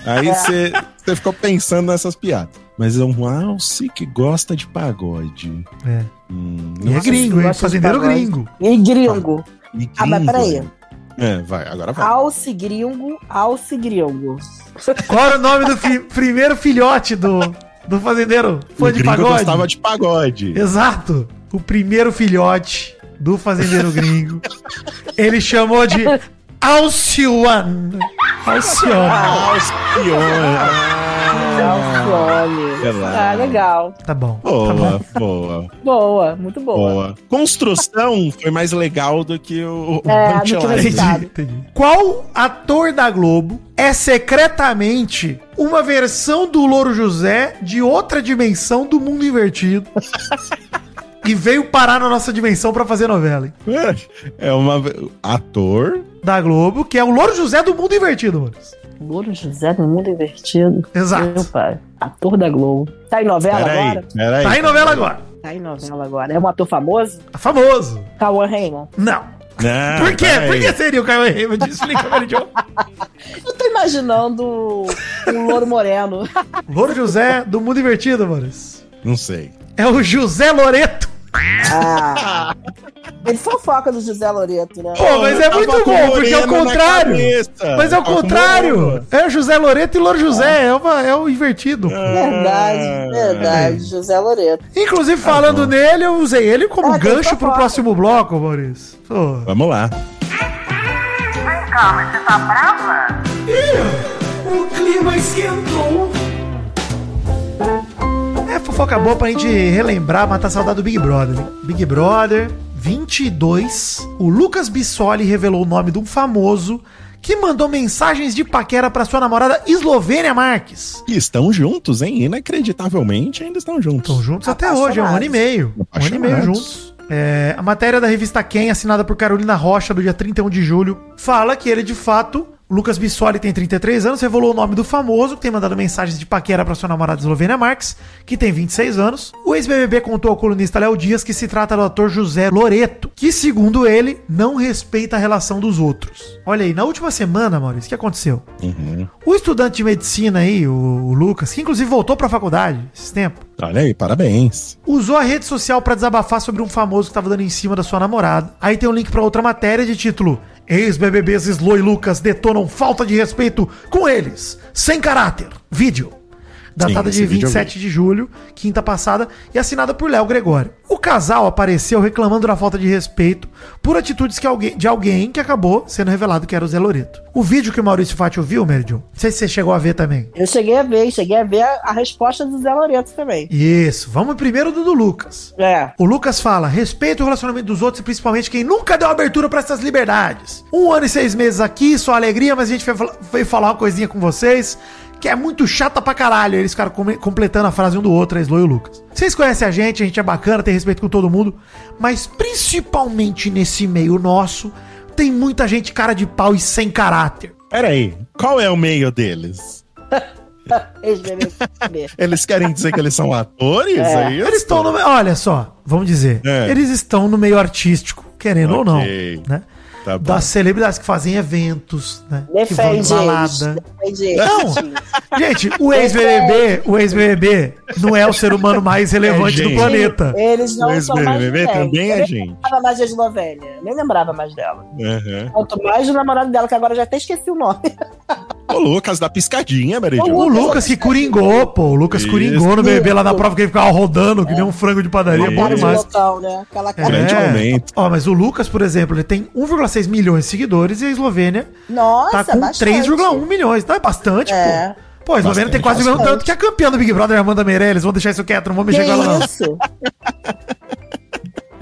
aí você você ficou pensando nessas piadas. Mas é um alce que gosta de pagode. É. Hum, E é gringo, hein? gosta de Fazendeiro pagode. gringo. E gringo. E Ah, mas gringo, peraí. É, vai, agora vai. Alce gringo, alce gringo. Qual era o nome do fi- primeiro filhote do, do fazendeiro? o Foi de gringo pagode? gostava de pagode. Exato. O primeiro filhote do fazendeiro gringo. Ele chamou de Alcione. Alcione. Alcione. Ah. Ah, legal. Tá bom. Tá Boa, bom. boa, Boa, muito boa. boa. Construção foi mais legal do que o, o É, do que. Qual ator da Globo é secretamente uma versão do Louro José de outra dimensão do mundo invertido? e veio parar na nossa dimensão pra fazer novela, hein? É uma ator. Da Globo, que é o Louro José do mundo invertido, mano. Louro José do Mundo Invertido. Exato. Meu pai. Ator da Globo. Tá em novela Peraí, agora? peraí. Tá em novela agora. Tá em novela agora. É um ator famoso? Famoso. Cauã Raymond. Não. Não, Por quê? peraí. Por que seria o Caio Raymond? Explica, Meridion. Eu tô imaginando um louro moreno. Louro José do mundo invertido, mano. Não sei. É o José Loreto. Ah. Ele fofoca do José Loreto, né? Pô, mas é muito bom, porque é o contrário. Mas é o contrário. É o José Loreto e Louro José. É, uma- é o invertido. Verdade, Ah, verdade. José Loreto. Inclusive, falando nele, eu usei ele como Ah, gancho pro próximo bloco, Maurício. Pô. Vamos lá. O clima esquentou. Fofoca boa pra gente relembrar, matar a saudade do Big Brother. hein? Big Brother 22. O Lucas Bissoli revelou o nome de um famoso que mandou mensagens de paquera pra sua namorada Eslovênia Marques. E estão juntos, hein? Inacreditavelmente ainda estão juntos. Estão juntos até hoje, é um ano e meio. Um ano e meio juntos. É, a matéria da revista Quem, assinada por Carolina Rocha, do dia 31 de julho, fala que ele, de fato, Lucas Bissoli tem 33 anos, revelou o nome do famoso, que tem mandado mensagens de paquera para sua namorada Eslovênia Marques, que tem 26 anos. O ex-BBB contou ao colunista Léo Dias que se trata do ator José Loreto, que, segundo ele, não respeita a relação dos outros. Olha aí, na última semana, Maurício, o que aconteceu? Uhum. O estudante de medicina aí, o, o Lucas, que inclusive voltou pra faculdade esses tempos, Olha aí, parabéns. usou a rede social pra desabafar sobre um famoso que tava dando em cima da sua namorada. Aí tem um link pra outra matéria de título: Ex-BBBs Slo e Lucas detonam falta de respeito com eles, sem caráter. Vídeo. Datada esse de vídeo eu 27 de julho, quinta passada, e assinada por Léo Gregório. O casal apareceu reclamando da falta de respeito por atitudes que alguém, de alguém que acabou sendo revelado que era o Zé Loreto. O vídeo que o Maurício Fátio viu, Meridion, não sei se você chegou a ver também. Eu cheguei a ver, cheguei a ver a, a resposta do Zé Loreto também. Isso, vamos primeiro do do Lucas. É. O Lucas fala: respeita o relacionamento dos outros e principalmente quem nunca deu abertura pra essas liberdades. Um ano e seis meses aqui, só alegria, mas a gente veio falar uma coisinha com vocês que é muito chata pra caralho. Eles ficaram completando a frase um do outro, a Slo e o Lucas. Vocês conhecem a gente, a gente é bacana, tem respeito com todo mundo, mas principalmente nesse meio nosso, tem muita gente cara de pau e sem caráter. Pera aí, qual é o meio deles? Eles querem dizer que eles são atores? É, isso? Eles estão no. Olha só, vamos dizer. É. Eles estão no meio artístico, querendo ou não. Né? Tá das celebridades que fazem eventos, né? que vão em Defende balada. Defende eles. Não. Gente, o ex-BBB, o ex-BBB não é o ser humano mais relevante É, do planeta. Eles não O são mais ex-BBB ninguém. também Eu é nem gente. lembrava mais de Eslovênia. Nem lembrava mais dela. Aham. Quanto mais do namorado dela, que agora eu já até esqueci o nome. O Lucas da piscadinha, Jo. O Lucas que curingou, pô. O Lucas Isso. curingou no BBB lá na prova que ele ficava rodando, que nem um frango de padaria. Isso. Bom demais. loucão, né? Aquela cara. Grande aumento. Ó, mas o Lucas, por exemplo, ele tem 1,6 milhões de seguidores e a Eslovênia Nossa, tá com bastante. 3,1 milhões. Então é bastante, É. pô. Pô, a Eslovênia Bastante, tem quase o mesmo tanto que a campeã do Big Brother, Amanda Meirelles. Vamos deixar isso quieto, não vamos Que mexer com ela, não. isso?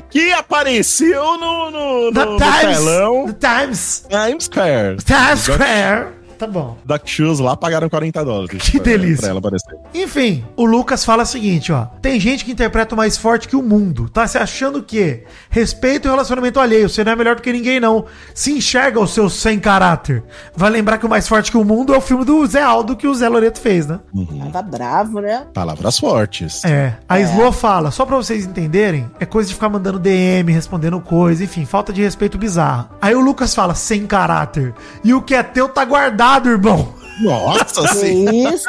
Que apareceu no, no, no, no telão The Times. Times Square. Times Square. Tá bom. Duck Shoes lá pagaram 40 dólares. Que pra- delícia. Pra ela aparecer. Enfim, o Lucas fala o seguinte, ó. Tem gente que interpreta o mais forte que o mundo. Tá se achando que respeita o relacionamento alheio. Você não é melhor do que ninguém, não. Se enxerga o seu sem caráter. Vai lembrar que o mais forte que o mundo é o filme do Zé Aldo que o Zé Loreto fez, né? Tava bravo, né? Palavras fortes. É. A Slo fala, só pra vocês entenderem, é coisa de ficar mandando DM, respondendo coisa, enfim, falta de respeito bizarra. Aí o Lucas fala, sem caráter. E o que é teu tá guardado, irmão. Nossa, Que sim. isso?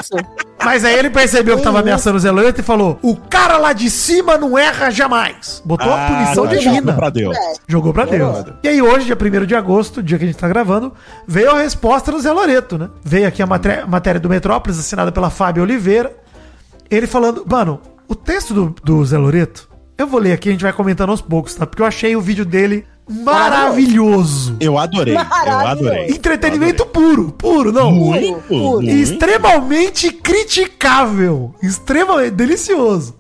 Mas aí ele percebeu que tava Que ameaçando o Zé Loreto e falou: o cara lá de cima não erra jamais. Botou a punição divina. jogou Pra Deus. É. Jogou pra Deus. E aí hoje, dia 1 de agosto, dia que a gente tá gravando, veio a resposta do Zé Loreto, né? Veio aqui a maté- matéria do Metrópolis, assinada pela Fábio Oliveira. Ele falando, mano, o texto do, do Zé Loreto, eu vou ler aqui, a gente vai comentando aos poucos, tá? Porque eu achei o vídeo dele maravilhoso. Eu adorei. Eu adorei. Entretenimento puro, puro, não. Muito, puro. muito. extremamente criticável, extremamente delicioso.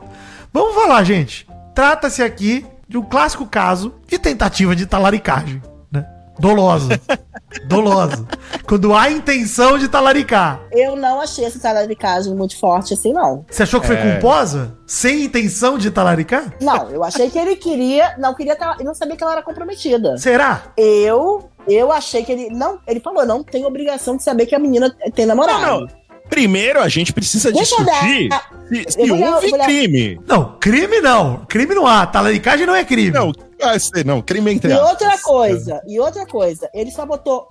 Vamos falar, gente. Trata-se aqui de um clássico caso de tentativa de talaricagem? Dolosa. Dolosa. Quando há intenção de talaricar. Eu não achei essa talaricagem muito forte assim, não. Você achou que foi É. culposa? Sem intenção de talaricar? Não, eu achei que ele queria. Não queria. Eu não sabia que ela era comprometida. Será? Eu. Eu achei que ele. Não, ele falou, não tem obrigação de saber que a menina tem namorado. Não, não. Primeiro, a gente precisa Deixa eu discutir se, se houve crime. Não, crime não. Crime não há. Talaricagem não é crime. Não, ah, sei, não, crime entre E aspas. outra coisa, e outra coisa, ele só botou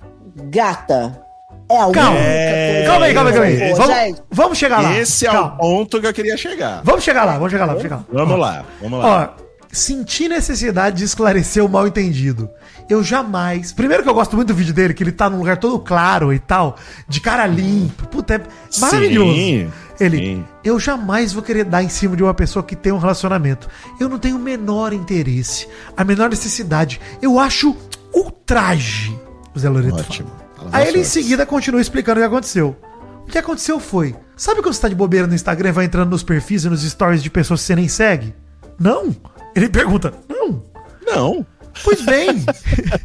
gata. É a Calma. É. Calma aí, calma aí, calma aí. Vamos, gente, vamos chegar lá. Esse é Calma. o ponto que eu queria chegar. Vamos chegar lá, vamos chegar lá, vamos chegar lá. Vamos lá, vamos lá. Ó, senti necessidade de esclarecer o mal entendido. Eu jamais. Primeiro que eu gosto muito do vídeo dele, que ele tá num lugar todo claro e tal, de cara limpo. Puta, é maravilhoso. Sim, ele, sim. eu jamais vou querer dar em cima de uma pessoa que tem um relacionamento. Eu não tenho o menor interesse, a menor necessidade. Eu acho ultraje. O Zé Loreto Ótimo. fala. Aí ele em seguida continua explicando o que aconteceu. O que aconteceu foi: sabe quando você tá de bobeira no Instagram e vai entrando nos perfis e nos stories de pessoas que você nem segue? Não. Ele pergunta: não. Não. Pois bem.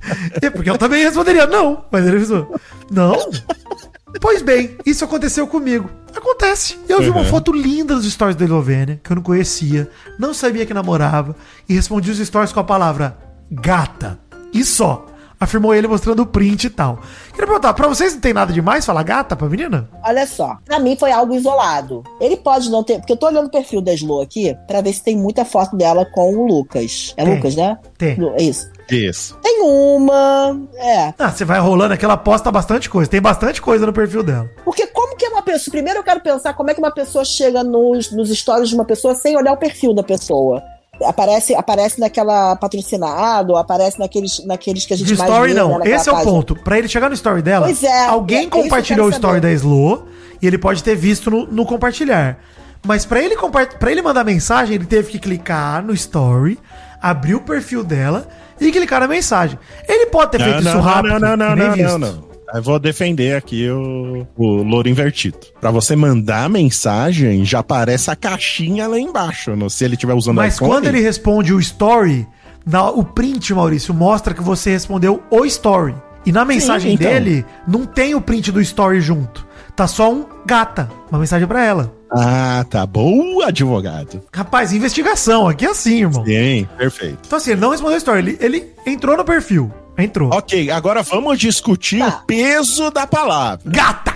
é porque eu também responderia não, mas ele pensou, não. Pois bem, isso aconteceu comigo. Acontece. Eu vi uma Uhum. foto linda dos stories da Eslovênia, que eu não conhecia, não sabia que namorava, e respondi os stories com a palavra gata. E só. Afirmou ele mostrando o print e tal. Queria perguntar, pra vocês não tem nada demais falar gata pra menina? Olha só, pra mim foi algo isolado. Ele pode não ter. Porque eu tô olhando o perfil da Slo aqui pra ver se tem muita foto dela com o Lucas. É Tem. Lucas, né? Tem. É isso. Isso. Tem uma. É. Ah, você vai rolando aquela posta bastante coisa. Tem bastante coisa no perfil dela. Porque como que é uma pessoa. Primeiro eu quero pensar como é que uma pessoa chega nos, nos stories de uma pessoa sem olhar o perfil da pessoa. Aparece, aparece naquela patrocinado, aparece naqueles, naqueles que a gente De mais story vê, não. né, Esse é o página. ponto. Pra ele chegar no story dela, Pois é, alguém é compartilhou o story saber. da Slo e ele pode ter visto no, no compartilhar. Mas pra ele para ele mandar mensagem, ele teve que clicar no story, abrir o perfil dela e clicar na mensagem. Ele pode ter feito isso rápido, não, não, nem não, visto. não, não. Eu vou defender aqui o, o louro invertido. Pra você mandar mensagem, já aparece a caixinha lá embaixo, no- se ele estiver usando Mas iPhone. quando ele responde o story, na- o print, Maurício, mostra que você respondeu o story. E na mensagem então. dele, não tem o print do story junto. Tá só um gata, uma mensagem pra ela. Ah, tá. Boa, advogado. Rapaz, investigação, aqui é assim, irmão. Sim, perfeito. Então assim, ele não respondeu a story, ele, ele entrou no perfil. Entrou. Ok, agora vamos discutir Tá. o peso da palavra. Gata!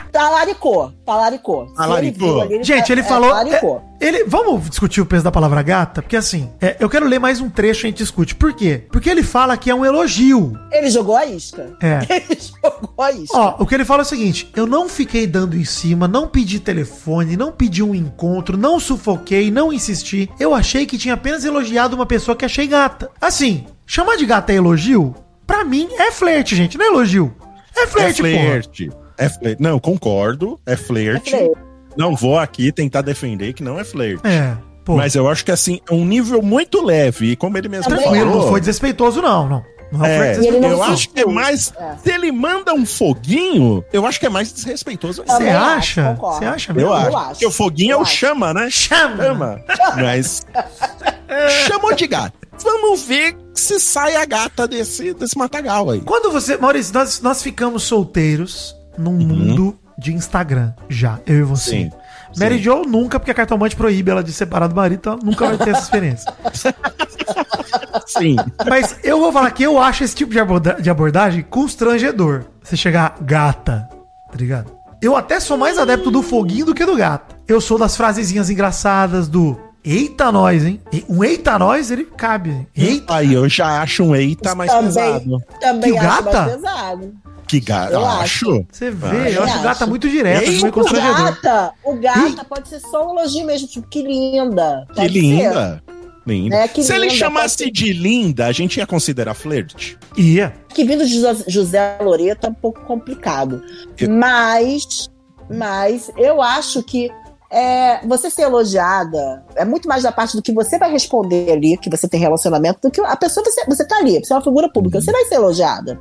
Se Talaricou. viu ali, Gente, ele é, falou. talaricou. é, ele, vamos discutir o peso da palavra gata? Porque assim, é, eu quero ler mais um trecho e a gente discute. Por quê? Porque ele fala que é um elogio. Ele jogou a isca. É. Ele jogou a isca. Ó, o que ele fala é o seguinte: eu não fiquei dando em cima, não pedi telefone, não pedi um encontro, não sufoquei, não insisti. Eu achei que tinha apenas elogiado uma pessoa que achei gata. Assim, chamar de gata é elogio? Pra mim é flerte, gente, não é elogio. É É flerte, porra. flerte. É flerte. Não, concordo. É flerte. É flerte. Não vou aqui tentar defender que não é flerte. É, pô. Mas eu acho que assim, é um nível muito leve. E como ele mesmo Também Tranquilo, falou. não foi desrespeitoso, não, não. Não É, não eu acho que é mais. É. Se ele manda um foguinho, eu acho que é mais desrespeitoso. Você acha? Você acha Eu, mesmo? acho. acho. Porque o foguinho é Eu o acho. chama, né? Chama. Chama. Mas. Chamou de gato. Vamos ver se sai a gata desse, desse matagal aí. Quando você. Maurício, nós, nós ficamos solteiros num mundo de Instagram já, eu e você. Sim. Mary Sim. Jo nunca, porque a cartomante proíbe ela de separar do marido, então ela nunca vai ter essa experiência. Sim. Mas eu vou falar que eu acho esse tipo de, aborda- de abordagem constrangedor. Você chegar gata, tá ligado? Eu até sou mais adepto do foguinho do que do gato. Eu sou das frasezinhas engraçadas do Eita nós, hein? Um eita nós, ele cabe. hein? Eita. Aí eu já acho um eita mais também, pesado. também Que o acho gata? mais pesado. Que gato. Eu Eu acho. Você vê, Ah, eu acho o acho. gata muito direto, Ei, meio O gata, o gata pode ser só um elogio mesmo, tipo, que linda. Que ser. linda. Linda. É, que Se ele linda, chamasse pode ser. de linda, a gente ia considerar flerte? Ia. Que vindo de José- José Loreto é um pouco complicado. Eu- Mas, mas eu acho que é, você ser elogiada é muito mais da parte do que você vai responder ali, que você tem relacionamento, do que a pessoa, você, você tá ali, você é uma figura pública, você vai ser elogiada,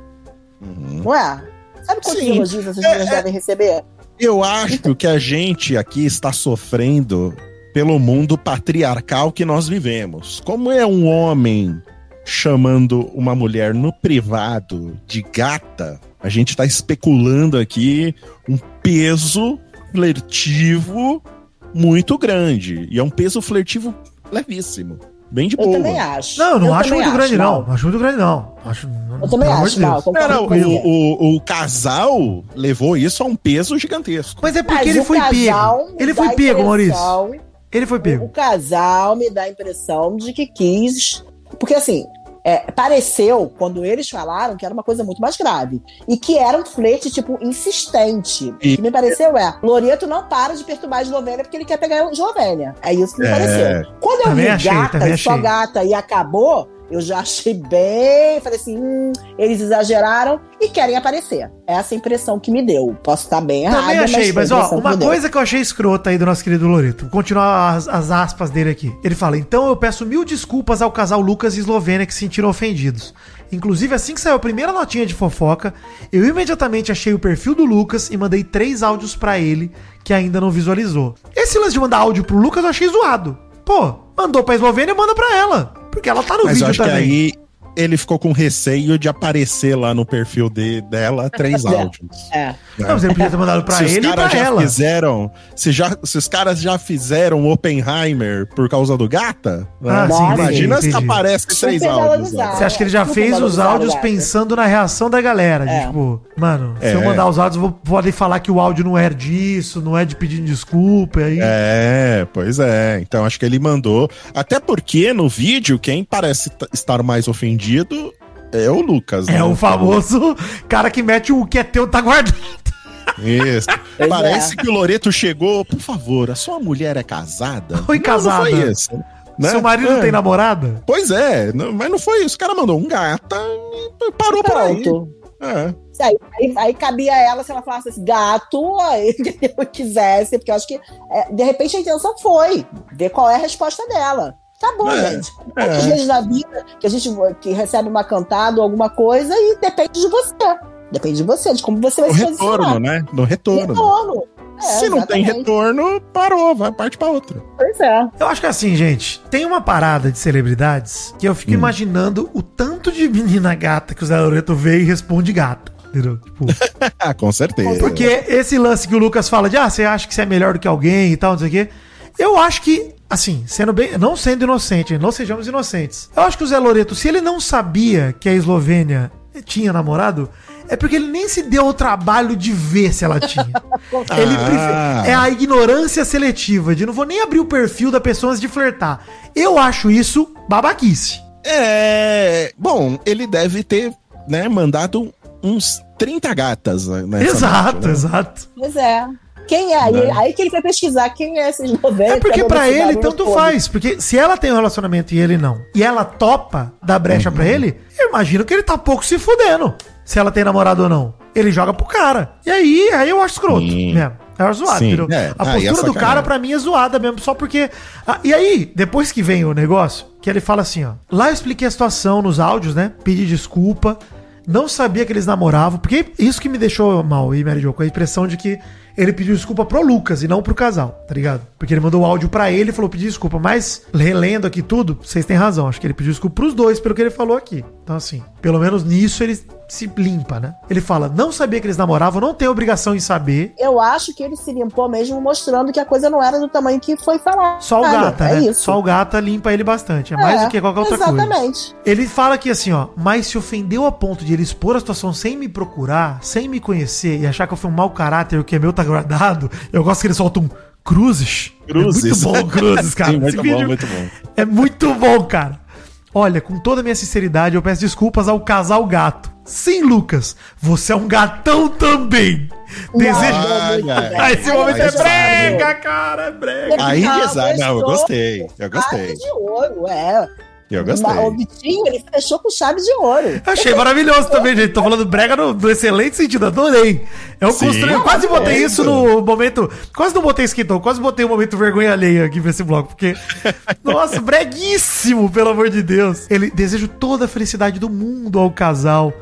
Uhum. não é? Sabe quantos Sim. elogios essas É, meninas é. devem receber? Eu acho que a gente aqui está sofrendo pelo mundo patriarcal que nós vivemos. Como é um homem chamando uma mulher no privado de gata, a gente está especulando aqui um peso flertivo muito grande. E é um peso flertivo levíssimo. Bem de Eu boa. também acho. Não, eu não Eu acho muito grande, Mal. não. Não acho muito grande, não. Acho, Eu também acho, mal. ele. o, o, o casal levou isso a um peso gigantesco. Mas é porque Mas ele o foi pego. Ele foi pego, Maurício. Ele foi O pego. casal me dá a impressão de que quis. Porque assim, é, pareceu, quando eles falaram, que era uma coisa muito mais grave. E que era um flerte, tipo, insistente. E- O que me pareceu é: Loreto não para de perturbar a Eslovênia porque ele quer pegar a Eslovênia. É isso que me É. pareceu. Quando eu Também vi achei, gata e só achei. gata e acabou, eu já achei bem. Falei assim: hum, eles exageraram e querem aparecer. Essa é a impressão que me deu. Posso estar bem errada. Também achei, a mas ó, que uma deu. coisa que eu achei escrota aí do nosso querido Loreto. Vou continuar as, as aspas dele aqui. Ele fala: então eu peço mil desculpas ao casal Lucas e Eslovênia que se sentiram ofendidos. Inclusive, assim que saiu a primeira notinha de fofoca, eu imediatamente achei o perfil do Lucas e mandei três áudios pra ele que ainda não visualizou. Esse lance de mandar áudio pro Lucas eu achei zoado. Pô, mandou pra Eslovênia, manda pra ela. Porque ela tá no Mas eu vídeo acho também. que aí ele ficou com receio de aparecer lá no perfil de, dela três É. áudios. É. né? Não, mas ele podia ter mandado pra se os ele e pra caras já ela. fizeram, se, já, se os caras já fizeram Oppenheimer por causa do gata, né? Ah, sim, imagina entendi, se entendi. aparece Super três áudios. lá. Você acha que ele já Super fez os áudios pensando na reação da galera? de, É. tipo, mano, se É. eu mandar os áudios, vou, podem falar que o áudio não é disso, não é de pedindo desculpa. e Aí... É, pois é. Então acho que ele mandou. Até porque no vídeo, quem parece estar mais ofendido é o Lucas. É, né? o famoso cara que mete o que é teu, tá guardado. Isso. Pois Parece é. que o Loreto chegou, por favor, a sua mulher é casada? Foi Não, casada. Não foi isso. né? Seu marido não É. tem namorada? Pois é, não- mas não foi isso. O cara mandou um gata e parou por aí. Pronto. É. Aí, aí, aí cabia a ela se ela falasse assim, gato, aí que eu quisesse, porque eu acho que é, de repente a intenção foi ver qual é a resposta dela. Tá bom, É, gente. é. Quantas vezes na vida que a gente que recebe uma cantada ou alguma coisa e depende de você. Depende de você, de como você vai O se retorno, posicionar. né? No retorno. Retorno. É, Se não tem exatamente. retorno, parou, vai parte pra outra. Pois é. Eu acho que assim, gente, tem uma parada de celebridades que eu fico Hum. imaginando o tanto de menina gata que o Zé Loreto vê e responde gata. Entendeu? Tipo, com certeza. Porque esse lance que o Lucas fala de, ah, você acha que você é melhor do que alguém e tal, não sei o quê. Eu acho que, assim, sendo bem. Não sendo inocente, não sejamos inocentes. Eu acho que o Zé Loreto, se ele não sabia que a Eslovênia tinha namorado, é porque ele nem se deu o trabalho de ver se ela tinha. ele Ah. É a ignorância seletiva, de não vou nem abrir o perfil da pessoa antes de flertar. Eu acho isso babaquice. É. Bom, ele deve ter, né, mandado uns 30 gatas né, exato, noite, né? exato. Pois é. Quem é? Aí, Né? aí que ele foi pesquisar quem é esses 90. É porque esse ele tanto todo. faz. Porque se ela tem um relacionamento e ele não, e ela topa dar brecha Uhum. pra ele, eu imagino que ele tá pouco se fudendo. Se ela tem namorado ou não. Ele joga pro cara. E aí, aí eu acho escroto Sim. mesmo. Acho zoado, Sim, entendeu? é. A Aí é postura do cara, pra mim, é zoada mesmo, só porque. Ah, e aí, depois que vem o negócio, que ele fala assim, ó. Lá eu expliquei a situação nos áudios, né? Pedi desculpa. Não sabia que eles namoravam, porque isso que me deixou mal, e Mary Jo, com a impressão de que ele pediu desculpa pro Lucas e não pro casal, tá ligado? Porque ele mandou o áudio pra ele e falou pedir desculpa, mas relendo aqui tudo, vocês têm razão, acho que ele pediu desculpa pros dois pelo que ele falou aqui. Então assim, pelo menos nisso ele se limpa, né? Ele fala, não sabia que eles namoravam, não tem obrigação em saber, Eu acho que ele se limpou mesmo mostrando que a coisa não era do tamanho que foi falado. só o gata, é né? isso. Só o gata limpa ele bastante, é mais do que qualquer outra coisa. Exatamente. Ele fala aqui assim, ó, mas se ofendeu a ponto de ele expor a situação sem me procurar, sem me conhecer e achar que eu fui um mau caráter, o que é meu tá guardado, eu gosto que ele solta um cruzes. Cruzes. É muito bom, cruzes, cara. Sim, muito Esse bom, vídeo muito bom. É muito bom, cara. Olha, com toda a minha sinceridade, eu peço desculpas ao casal gato. Sim, Lucas, você é um gatão também. Desejo. Ai, ai, Ah, esse momento é brega, cara, é brega. Aí, exato. Não, eu gostei. Eu gostei. De ouro, é. Eu gostei. O Vitinho, ele fechou com chave de ouro. Achei maravilhoso também, gente. Tô falando brega no, no excelente sentido, adorei. Eu Sim, construí, eu quase botei isso no momento. Quase não botei esquentão, quase botei o momento vergonha alheia aqui pra esse bloco, porque. Nossa, breguíssimo, pelo amor de Deus. Ele desejo toda a felicidade do mundo ao casal.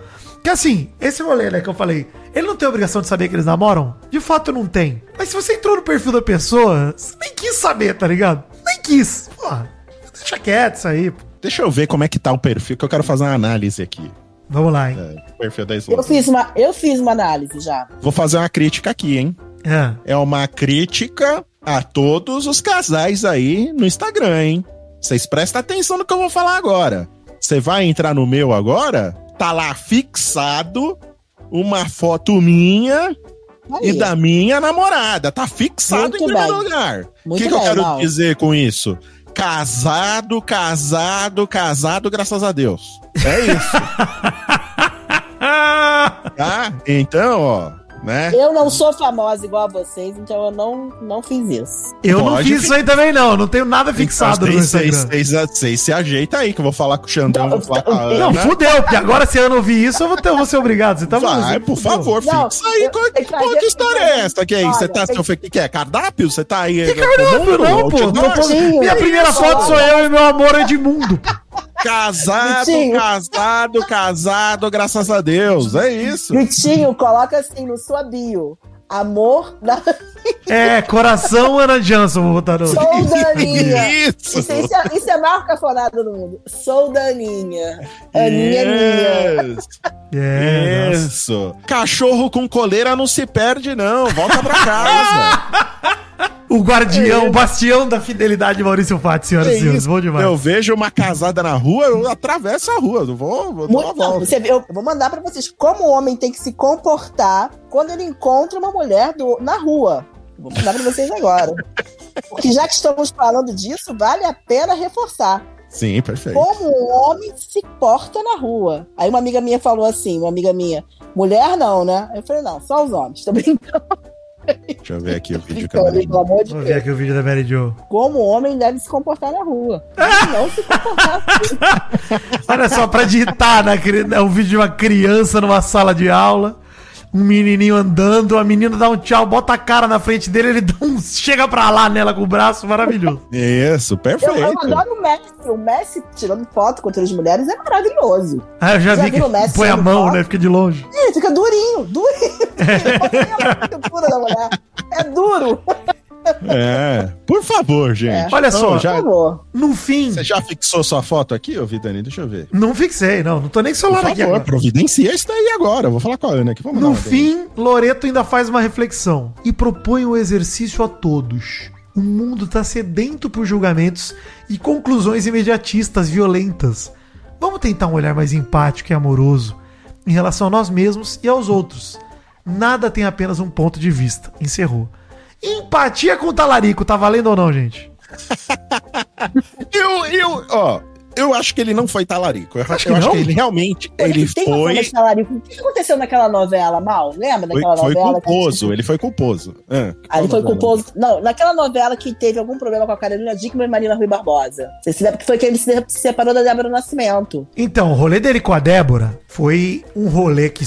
Que assim, esse rolê, né, que eu falei, ele não tem obrigação de saber que eles namoram? De fato não tem. Mas se você entrou no perfil da pessoa, você nem quis saber, tá ligado? Nem quis. Porra, deixa quieto isso aí. pô. Deixa eu ver como é que tá o perfil, que eu quero fazer uma análise aqui. Vamos lá, hein? É, o perfil da Eu fiz, uma, eu fiz uma análise já. Vou fazer uma crítica aqui, hein? É. É uma crítica a todos os casais aí no Instagram, hein? Vocês prestem atenção no que eu vou falar agora. Você vai entrar no meu agora, tá lá fixado uma foto minha Aí. e da minha namorada. Tá fixado Muito em primeiro bem. lugar. O que, que eu quero Mal. dizer com isso? Casado, casado, casado, graças a Deus. É isso, tá? Então, ó, né? Eu não sou famosa igual a vocês, então eu não, não fiz isso. Eu não Pode fiz isso aí também, não. Não tenho nada fixado no Então, vocês, Instagram. vocês, se ajeita aí, que eu vou falar com o Xandão, vou falar com a Ana. Não, fudeu, porque agora se eu não vi isso, eu vou, ter, eu vou ser obrigado. Você tá Vai, por fudeu. favor, Não, fixa aí. eu- Qual, que qual que história é essa? Que aí? Olha, Você tá, tem- o que, que é? Cardápio? Você tá aí. Que cardápio, não, pô. Minha primeira isso, foto sou eu e meu amor Edmundo. Casado, Vitinho. casado, casado, graças a Deus. É isso. Vitinho, coloca assim no sua bio. Amor da É, coração Ana Johnson, botar no. Sou Daninha. Isso. Isso, isso, é, isso é a maior cafonada do mundo. Sou Daninha. Aninha minha. Isso. É. Isso. Cachorro com coleira não se perde, não. Volta pra casa. O guardião, o bastião da fidelidade Maurício Fati, senhoras e senhores. isso? Bom demais. Eu vejo uma casada na rua, eu atravesso a rua. Eu vou, vou dar uma não, volta. você, eu vou mandar pra vocês como o homem tem que se comportar quando ele encontra uma mulher do, na rua. Vou mandar pra vocês agora. Porque já que estamos falando disso, vale a pena reforçar. Sim, perfeito. Como um homem se porta na rua. Aí uma amiga minha falou assim, uma amiga minha, mulher não, né? Eu falei, não, só os homens. Tô brincando, Deixa eu ver aqui o vídeo que eu pelo amor de Vou ver Deus. aqui o vídeo da Mary Jo. Como o homem deve se comportar na rua. E não se comportar assim. Olha só, pra digitar na, cri- é um vídeo de uma criança numa sala de aula. Um menininho andando, a menina dá um tchau, bota a cara na frente dele, ele dá um, chega pra lá nela com o braço, maravilhoso. Isso, Eu, perfeito. eu adoro o Messi. O Messi tirando foto com outras mulheres é maravilhoso. Ah, eu já, Já vi que viu o Messi põe a mão, foto? né? Fica de longe. Ih, fica durinho, durinho. É da mulher. É duro. É. Por favor, gente. Olha Então, só, já, favor. No fim, você já fixou sua foto aqui, ô Vidani? Deixa eu ver. não fixei, não. Não tô nem com o Por celular favor, aqui agora. providencia isso daí agora. Eu vou falar com a Ana aqui. Vamos No fim, Loreto ainda faz uma reflexão e propõe o exercício a todos. O mundo tá sedento por julgamentos e conclusões imediatistas violentas. Vamos tentar um olhar mais empático e amoroso. em relação a nós mesmos e aos outros. Nada tem apenas um ponto de vista. Encerrou. Empatia com o talarico, tá valendo ou não, gente? Eu, eu, ó, eu acho que ele não foi talarico. Eu, Acho eu que acho que ele realmente, ele tem uma foi, forma de talarico. O que aconteceu naquela novela, Mal? Lembra foi, daquela foi novela? que- culposo, ele foi culposo. Ah, Ah, ele foi novela? culposo. Não, naquela novela que teve algum problema com a Carolina Dickman e Marina Rui Barbosa. Você se lembra que foi que ele se se separou da Débora Nascimento. Então, o rolê dele com a Débora foi um rolê que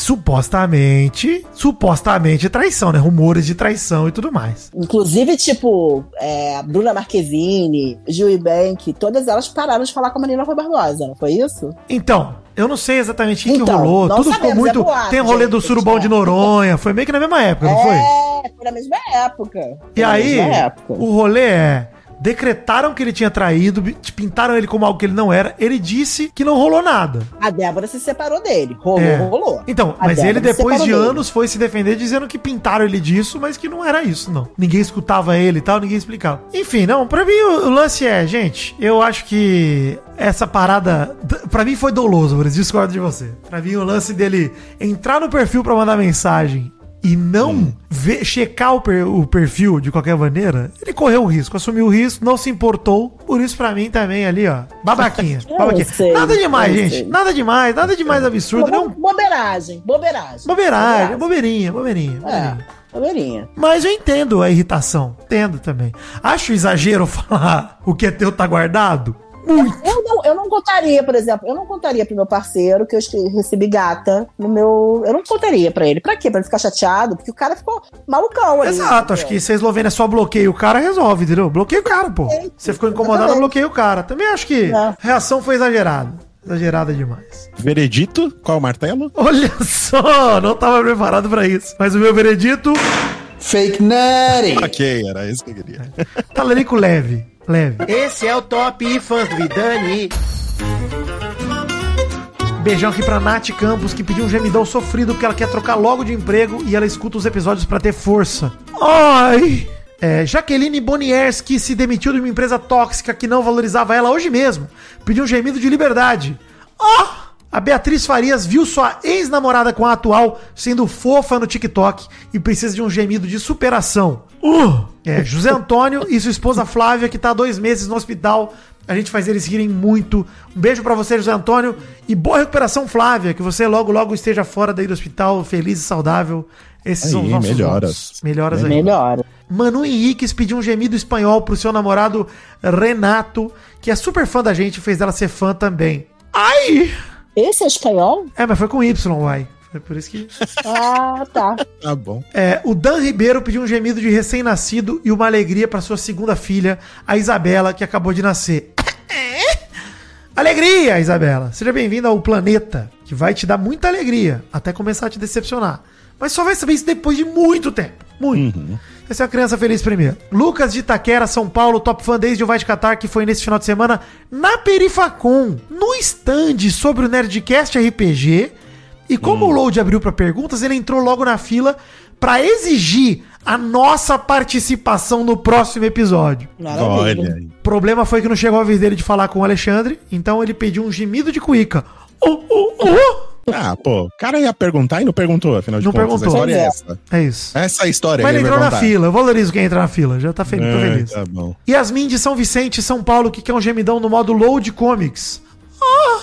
supostamente, supostamente traição, né? Rumores de traição e tudo mais. Inclusive, tipo, é, Bruna Marquezine, Gil Bank, todas elas pararam de falar com a Marina Rui Barbosa, não foi isso? Então, eu não sei exatamente o que, que Então, rolou. não Tudo ficou sabemos, muito. é boato, Tem rolê do gente, surubão é. de Noronha. Foi meio que na mesma época, não foi? É, foi na mesma época. Foi E aí, época. o rolê é. Decretaram que ele tinha traído, pintaram ele como algo que ele não era. Ele disse que não rolou nada. A Débora se separou dele. Rolou, É. rolou. Então, A mas Débora ele depois de dele. anos foi se defender dizendo que pintaram ele disso, mas que não era isso, não. Ninguém escutava ele e tal, ninguém explicava. Enfim, não, pra mim o, o lance é, gente, eu acho que essa parada, pra mim foi doloso, por isso discordo de você. Pra mim o lance dele entrar no perfil pra mandar mensagem e não ver- checar o, per- o perfil de qualquer maneira, ele correu o risco, assumiu o risco, não se importou. Por isso, pra mim, também ali, ó, babaquinha. Eu babaquinha. sei, nada demais, gente. sei. Nada demais, nada demais absurdo. Bo- Não, Bobeiragem, bobeiragem. Bobeiragem, bobeirinha, bobeirinha, É, bobeirinha. bobeirinha. Mas eu entendo a irritação. Entendo também. Acho exagero falar o que é teu tá guardado. Muito. Eu não, eu não contaria, por exemplo, eu não contaria pro meu parceiro que eu recebi gata no meu. Eu não contaria pra ele. Pra quê? Pra ele ficar chateado? Porque o cara ficou malucão ali. Exato, acho que se a Eslovênia só bloqueia o cara, resolve, entendeu? Bloqueia o cara, pô. Você ficou incomodado, bloqueia o cara. Também acho que É. a reação foi exagerada. Exagerada demais. Veredito, qual o martelo? Olha só, não tava preparado pra isso. Mas o meu veredito, Fake nutty. Ok, era isso que eu queria. talarico leve. Leve. Esse é o Top Fãs do Vidani. Beijão aqui pra Nath Campos, que pediu um gemidão sofrido porque ela quer trocar logo de emprego e ela escuta os episódios pra ter força. Ai! É, Jaqueline Bonierski se demitiu de uma empresa tóxica que não valorizava ela hoje mesmo. Pediu um gemido de liberdade. Ó! A Beatriz Farias viu sua ex-namorada com a atual sendo fofa no TikTok e precisa de um gemido de superação. Uh! É, José Antônio e sua esposa Flávia, que tá há dois meses no hospital. A gente faz eles rirem muito. Um beijo pra você, José Antônio. E boa recuperação, Flávia. Que você logo, logo esteja fora daí do hospital, feliz e saudável. Esses são os Aí, nossos melhoras. votos. Melhoras aí. Melhor. Manu Henriques pediu um gemido espanhol pro seu namorado Renato, que é super fã da gente e fez dela ser fã também. Ai! Esse é espanhol? É, mas foi com Y, uai. Foi por isso que. Ah, tá. Tá bom. É, o Dan Ribeiro pediu um gemido de recém-nascido e uma alegria para sua segunda filha, a Isabela, que acabou de nascer. Alegria, Isabela! Seja bem-vinda ao planeta, que vai te dar muita alegria, até começar a te decepcionar. Mas só vai saber isso depois de muito tempo. Muito. Vai ser uma criança feliz primeiro. Lucas de Itaquera, São Paulo, top fã desde o Vai de Catar, que foi nesse final de semana na Perifacom, no stand sobre o Nerdcast RPG. E como o Load abriu para perguntas, ele entrou logo na fila para exigir a nossa participação no próximo episódio. Maravilha. Olha. O problema foi que não chegou a vez dele de falar com o Alexandre, então ele pediu um gemido de cuíca. Uh, uh, uh. Ah, pô, o cara ia perguntar e não perguntou, afinal de Não contas. perguntou. A história é Pois essa. É isso. Essa é a história Mas ele vai entrou na fila, eu valorizo quem entra na fila, já tá feliz, tô É, feliz. tá bom. Yasmin de São Vicente, São Paulo, que quer um gemidão no modo Load Comics. Ah!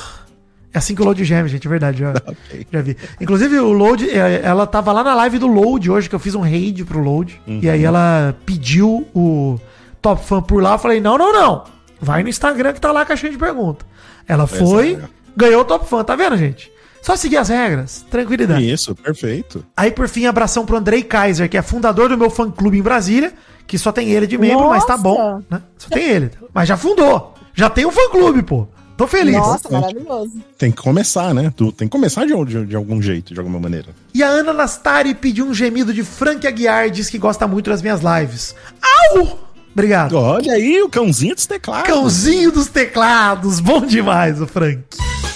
É assim que o Load geme, gente, é verdade. Já, Ok. já vi. Inclusive, o Load, é, ela tava lá na live do Load hoje, que eu fiz um raid pro Load. E aí ela pediu o Top Fan por lá. Eu falei, não, não, não. Vai no Instagram que tá lá a caixinha de pergunta. Ela foi, Exato. ganhou o Top Fan, tá vendo, gente? Só seguir as regras, tranquilidade. Isso, perfeito. Aí, por fim, abração pro Andrei Kaiser, que é fundador do meu fã-clube em Brasília, que só tem ele de membro, mas tá Nossa! bom, né? Só tem ele. Mas já fundou. Já tem um fã-clube, pô. Tô feliz. Nossa, maravilhoso. Tem que começar, né? Tu tem que começar de, de, de algum jeito, de alguma maneira. E a Ana Nastari pediu um gemido de Frank Aguiar e diz que gosta muito das minhas lives. Au! Obrigado. Olha aí, o cãozinho dos teclados. Cãozinho dos teclados. Bom demais, o Frank.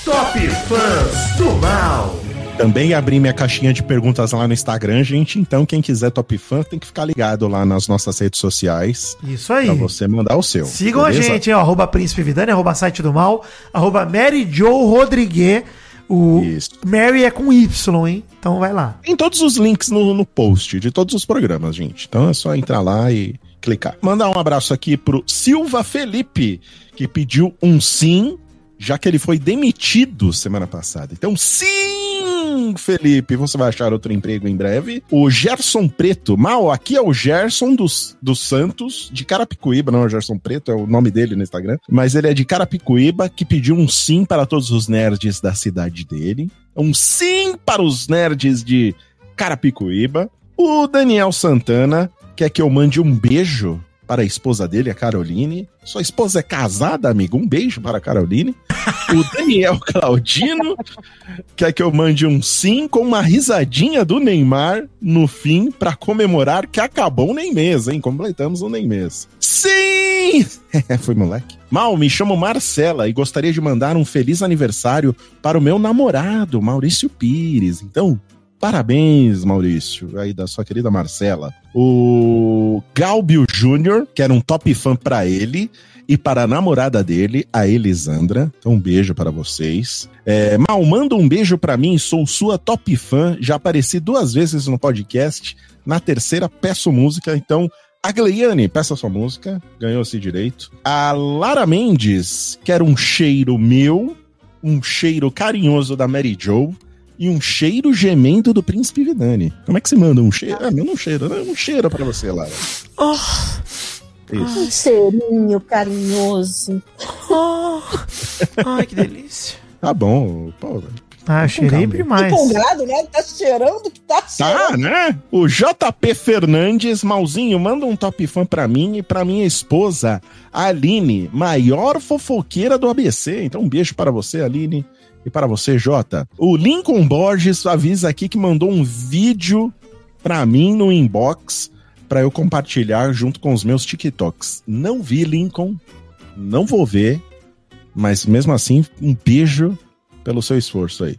Top Fãs do Mal. Também abri minha caixinha de perguntas lá no Instagram, gente. Então, quem quiser Top Fã, tem que ficar ligado lá nas nossas redes sociais Isso aí. pra você mandar o seu. Sigam beleza? a gente, ó, arroba Príncipe Vidani, arroba site do mal, arroba Mary Jo Rodrigues. O Isso. Mary é com Y, hein? Então vai lá. Tem todos os links no, no post de todos os programas, gente. Então é só entrar lá e clicar. Mandar um abraço aqui pro Silva Felipe, que pediu um sim, já que ele foi demitido semana passada. Então, sim, Felipe, você vai achar outro emprego em breve. O Gerson Preto, mal, aqui é o Gerson dos, dos Santos, de Carapicuíba, não é o Gerson Preto, é o nome dele no Instagram, mas ele é de Carapicuíba, que pediu um sim para todos os nerds da cidade dele. Um sim para os nerds de Carapicuíba. O Daniel Santana quer que eu mande um beijo para a esposa dele, a Caroline. Sua esposa é casada, amigo? Um beijo para a Caroline. O Daniel Claudino quer que eu mande um sim com uma risadinha do Neymar no fim para comemorar que acabou o Neymês, hein? Completamos o Neymês. Sim! Foi moleque. Mal, me chamo Marcela e gostaria de mandar um feliz aniversário para o meu namorado, Maurício Pires. Então, Parabéns, Maurício, aí da sua querida Marcela. O Galbio Júnior, que era um top fã para ele e para a namorada dele, a Elisandra. Então, um beijo para vocês. É, Mal, manda um beijo para mim, sou sua top fã. Já apareci duas vezes no podcast. Na terceira, peço música. Então, a Gleiane, peça sua música, ganhou esse direito. A Lara Mendes, quer um cheiro meu, um cheiro carinhoso da Mary Joe e um cheiro gemendo do Príncipe Vidani. Como é que se manda um cheiro? Ah, manda um cheiro, né? Um cheiro pra você, Lara. Isso. Um cheirinho carinhoso. Ai, que delícia. Tá bom, pô. Ah, eu cheirei demais. Empolgado, né? Tá cheirando que tá cheirando. Tá, né? O JP Fernandes, Malzinho, manda um top fã pra mim e pra minha esposa, Aline, maior fofoqueira do ABC. Então, um beijo para você, Aline, e para você, Jota. O Lincoln Borges avisa aqui que mandou um vídeo pra mim no inbox pra eu compartilhar junto com os meus TikToks. Não vi, Lincoln, não vou ver, mas mesmo assim, um beijo pelo seu esforço aí.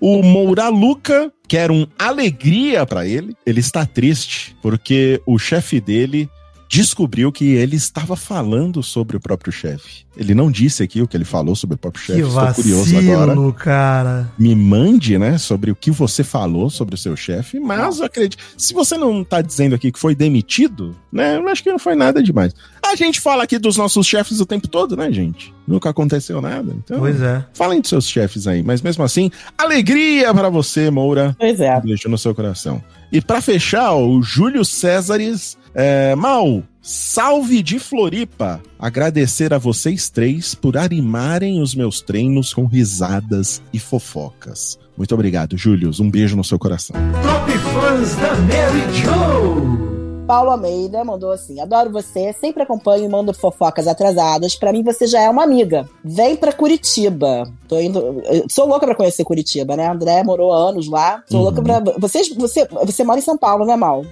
O Moura Luca quer um alegria pra ele. Ele está triste porque o chefe dele descobriu que ele estava falando sobre o próprio chefe. Ele não disse aqui o que ele falou sobre o próprio chefe. Que Estou curioso agora. cara. Me mande, né, sobre o que você falou sobre o seu chefe, mas eu acredito. Se você não tá dizendo aqui que foi demitido, né, eu acho que não foi nada demais. A gente fala aqui dos nossos chefes o tempo todo, né, gente? Nunca aconteceu nada. Então, Pois é. falem dos seus chefes aí, mas mesmo assim, alegria para você, Moura. Pois é. Beijo no seu coração. E pra fechar, o Júlio Césares. É, Mal, salve de Floripa. Agradecer a vocês três por animarem os meus treinos com risadas e fofocas. Muito obrigado, Júlio. Um beijo no seu coração. Top fãs da Mary Joe. Paulo Almeida mandou assim: Adoro você, sempre acompanho e mando fofocas atrasadas. Pra mim, você já é uma amiga. Vem pra Curitiba. Tô indo. eu Sou louca pra conhecer Curitiba, né? André morou anos lá. Sou Uhum. louca pra. Vocês, você, você mora em São Paulo, né, Mal?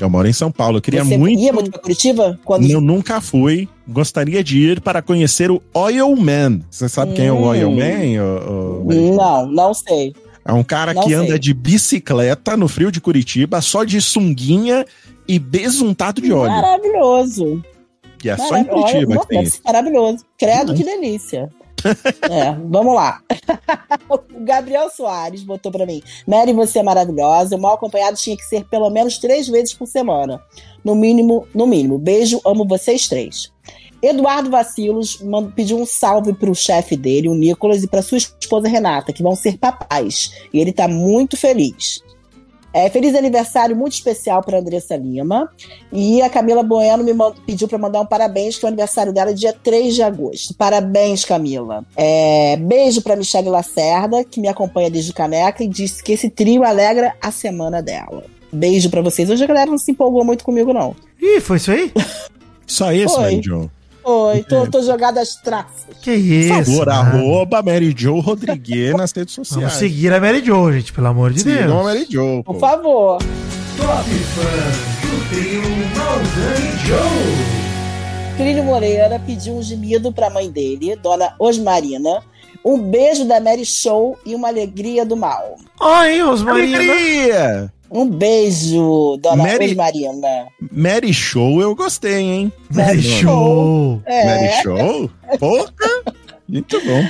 Eu moro em São Paulo. Eu queria você muito. ia muito pra Curitiba? Quando... Eu nunca fui. Gostaria de ir para conhecer o Oil Man. Você sabe quem é o Hum. Oil Man? ô, Mary? Não, não sei. É um cara Não que sei. anda de bicicleta no frio de Curitiba, só de sunguinha e besuntado de óleo. Maravilhoso. E é só em Maravilhoso. Curitiba Não, que tem isso. Maravilhoso. Credo, que delícia. É, vamos lá. o Gabriel Soares botou pra mim: Mary, você é maravilhosa. O mal acompanhado tinha que ser pelo menos três vezes por semana. No mínimo, no mínimo. Beijo, amo vocês três. Eduardo Vacilos pediu um salve pro chefe dele, o Nicolas, e pra sua esposa Renata, que vão ser papais. E ele tá muito feliz. É, feliz aniversário muito especial para Andressa Lima. E a Camila Bueno me pediu para mandar um parabéns, que o aniversário dela é dia 3 de agosto. Parabéns, Camila. É, beijo para Michelle Lacerda, que me acompanha desde Caneca e disse que esse trio alegra a semana dela. Beijo para vocês. Hoje a galera não se empolgou muito comigo, não. Ih, foi isso aí? Só isso. Mary. Oi, tô, tô jogada às traças. Que isso? Por favor, cara. arroba Mary Jo Rodrigues nas redes Vamos sociais. seguir a Mary Jo, gente, pelo amor de Sigam a Deus. Mary Jo. Por favor. Top fãs do trio Maldani Joe. Clínio Moreira pediu um gemido pra mãe dele, dona Osmarina. Um beijo da Mary Show e uma alegria do mal. Ai, Rosmarina. Alegria! Um beijo, dona Mary- Osmarina. Mary Show eu gostei, hein? Mary Show. É. Mary Show? Porra! Muito bom.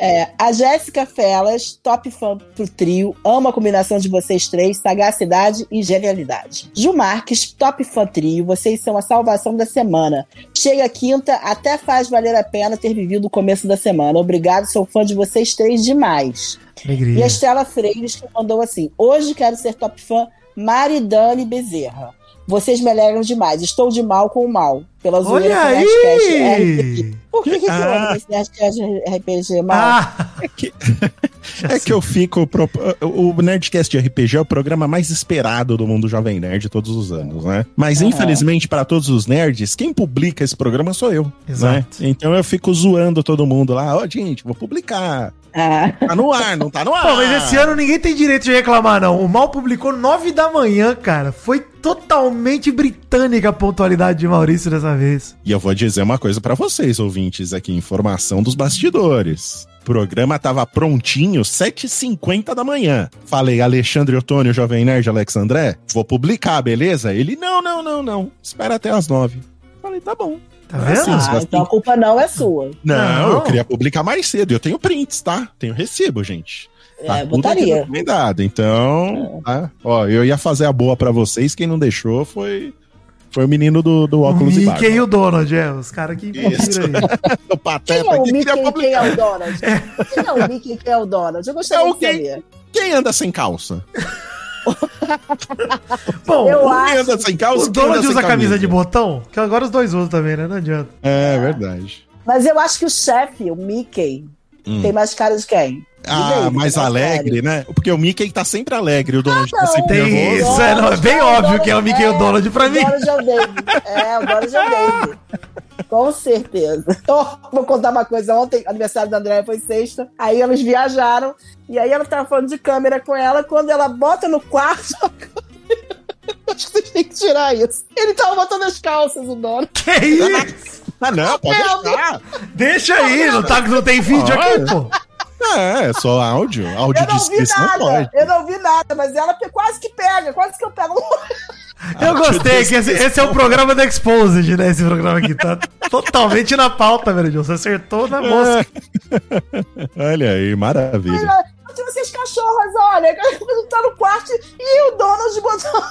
É, a Jéssica Felas, top fã pro trio, ama a combinação de vocês três, sagacidade e genialidade. Ju Marques, top fã trio, vocês são a salvação da semana. Chega quinta, até faz valer a pena ter vivido o começo da semana. Obrigado, sou fã de vocês três demais. E Alegria. a Estela Freires que mandou assim: Hoje quero ser top fã Maridane Bezerra. Vocês me alegram demais. Estou de mal com o mal. Pela zoeira Olha Nerdcast RPG. aí! Por que, que, que Ah. esse Nerdcast RPG mal? Ah, É que eu fico. pro- O Nerdcast de RPG é o programa mais esperado do mundo Jovem Nerd todos os anos, né? Mas Aham. infelizmente, para todos os nerds, quem publica esse programa sou eu. Exato. Né? Então eu fico zoando todo mundo lá. Ó, gente, vou publicar. Ah. Tá no ar, não tá no ar. Pô, mas esse ano ninguém tem direito de reclamar, não. O Mal publicou 9 da manhã, cara. Foi totalmente britânica a pontualidade de Maurício dessa vez. E eu vou dizer uma coisa pra vocês, ouvintes, aqui, informação dos bastidores. O programa tava prontinho, 7h50 da manhã. Falei, Alexandre Otônio, Jovem Nerd, Alex André, vou publicar, beleza? Ele, não, não, não, não. Espera até as 9. Falei, tá bom. Tá Ah, vendo? sim. Ah, então a culpa não é sua. Não, Não. eu queria publicar mais cedo. Eu tenho prints, tá? Tenho recibo, gente. Tá É, tudo aqui botaria. documentado. Então, tá? Ó, eu ia fazer a boa pra vocês. Quem não deixou foi, foi o menino do, do O óculos e Mickey barba. e o Donald, é. Os caras que Isso. aí. O Quem pateta é o que Mickey queria e quem publicar. é o Donald? Quem é o Mickey e quem é o Donald? Eu gostaria É o de quem? saber. Quem anda sem calça? Bom, Eu o, acho- anda sem calça? o Donald usa camisa de botão, que agora os dois usam também, né? Não adianta. É verdade. Mas eu acho que o chefe, o Mickey, Hum. tem mais cara de quem? Ah, David, mais alegre, né? Porque o Mickey tá sempre alegre, o Donald tá não. sempre Tem nervoso. isso, é, não, é bem óbvio que é o Mickey e o Donald pra o mim. Donald é o David. É, o Donald é o David. Com certeza. Ó, vou contar uma coisa. Ontem, aniversário da Andréia foi sexta. Aí eles viajaram. E aí ela tava falando de câmera com ela. Quando ela bota no quarto. Acho que vocês têm que tirar isso. Ele tava botando as calças, o dono. Que isso? Ah, não, pode É, deixar. Deixa aí, não, tá, não tem vídeo aqui, pô. É, é só áudio. Áudio Eu não vi nada. pode. Eu não vi nada, mas ela quase que pega, quase que eu pego. Eu gostei, que esse, esse é o programa do Exposed, né? Esse programa aqui tá totalmente na pauta, velho. Você acertou na mosca. Olha aí, maravilha. Onde vocês cachorras, olha, tá no quarto e o Donald botou.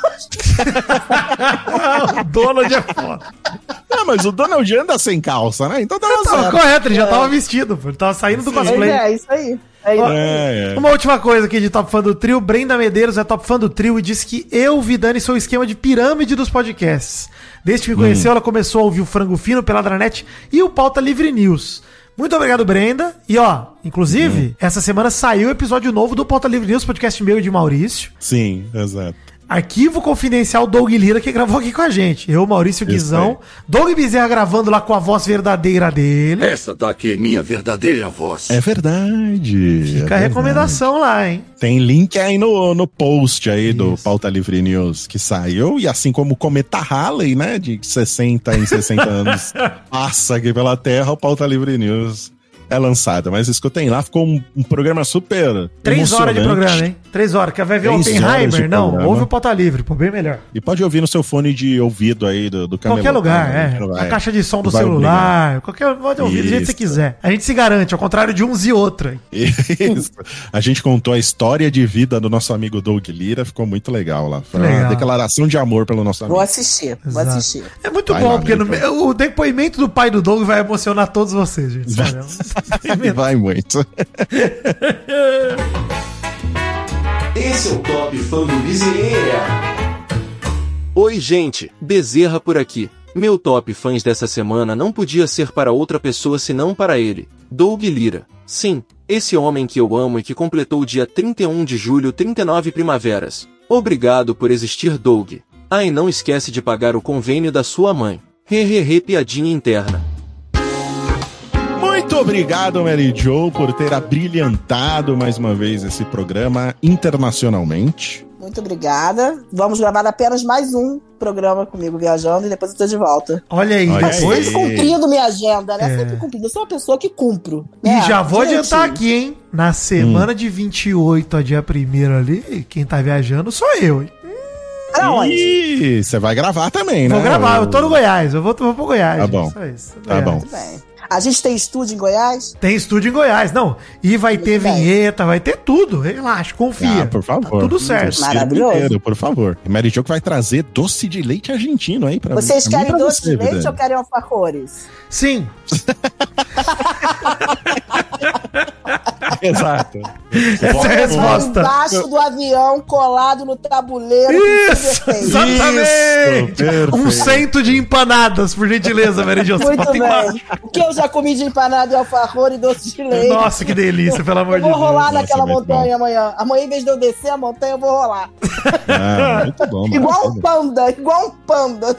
o Donald é foda. Ah, mas o Donald anda sem calça, né? Então tava Tava certo. correto, ele já tava vestido, pô. Ele tava saindo do cosplay. é, isso aí. É. É, é. Uma última coisa aqui de top fã do trio. Brenda Medeiros é top fã do trio e disse que eu, Vidani, sou o esquema de pirâmide dos podcasts. Desde que me conheceu, ela começou a ouvir o Frango Fino pela Dranet e o Pauta Livre News. Muito obrigado, Brenda. E ó, inclusive, essa semana saiu o episódio novo do Pauta Livre News, podcast meu e de Maurício. Sim, exato. Arquivo confidencial Doug Lira, que gravou aqui com a gente. Eu, Maurício Isso Guizão. Doug Bezerra gravando lá com a voz verdadeira dele. Essa daqui é minha verdadeira voz. É verdade. Fica é a verdade. recomendação lá, hein? Tem link aí no, no post aí do Isso. Pauta Livre News que saiu. E assim como o Cometa Halley, né? De 60 em 60 anos passa aqui pela Terra, o Pauta Livre News é lançado. Mas escutem lá, ficou um, um programa super. Três horas de programa, hein? Três horas. Quer ver, Oppenheimer? Não, programa. ouve o Pauta Livre, pô, bem melhor. E pode ouvir no seu fone de ouvido aí do, do Qualquer lugar, né? é. A vai- caixa de som do celular, qualquer. Pode ouvir do jeito que você Isso. quiser. A gente se garante, ao contrário de uns e outros. hein? Isso. A gente contou a história de vida do nosso amigo Doug Lira, ficou muito legal lá. Foi Legal. uma declaração de amor pelo nosso Vou amigo. assistir, vou Exato. assistir. É muito Vai bom, lá, porque no o depoimento do pai do Doug vai emocionar todos vocês, gente. Sabe? Vai muito. Esse é o Top Fã do Miseria. Oi, gente, Bezerra por aqui. Meu top fãs dessa semana não podia ser para outra pessoa senão para ele, Doug Lira. Sim, esse homem que eu amo e que completou dia 31 de julho 39 primaveras. Obrigado por existir, Doug. Ah, e não esquece de pagar o convênio da sua mãe. Hehehe, piadinha interna. Muito obrigado, Mary Jo, por ter abrilhantado mais uma vez esse programa internacionalmente. Muito obrigada. Vamos gravar apenas mais um programa comigo viajando e depois eu tô de volta. Olha aí, Olha depois. aí. Sempre cumprindo minha agenda, né? É. Sempre cumprindo. Eu sou uma pessoa que cumpro. E né? já vou Direitinho. adiantar aqui, hein? Na semana de 28 a dia 1 ali, quem tá viajando sou eu, hein? Pra onde? E você vai gravar também, né? Vou gravar, eu tô no Goiás, eu vou, vou pro Goiás. Tá gente, bom. só isso, Tá Goiás. bom. Muito bem. A gente tem estúdio em Goiás? Tem estúdio em Goiás, não. E vai ter bem. vinheta, vai ter tudo. Relaxa, confia. Ah, por favor. Tá tudo certo. Maravilhoso. inteiro, por favor. E Mary Jo que vai trazer doce de leite argentino aí pra Vocês mim e querem pra doce você, de leite Vidani. ou querem alfajores? Sim. Exato. Essa é a resposta. Embaixo do avião, colado no tabuleiro. Isso, exatamente. perfeito. um cento de empanadas, por gentileza, Mary Jo. Você Muito embaixo. bem. O que eu já comi de empanado e alfajor e doce de leite. Nossa, que delícia, pelo amor Eu de vou Deus. rolar Nossa, naquela muito montanha amanhã. Amanhã, em vez de eu descer a montanha, eu vou rolar. Ah, muito bom. Igual um panda, igual um panda.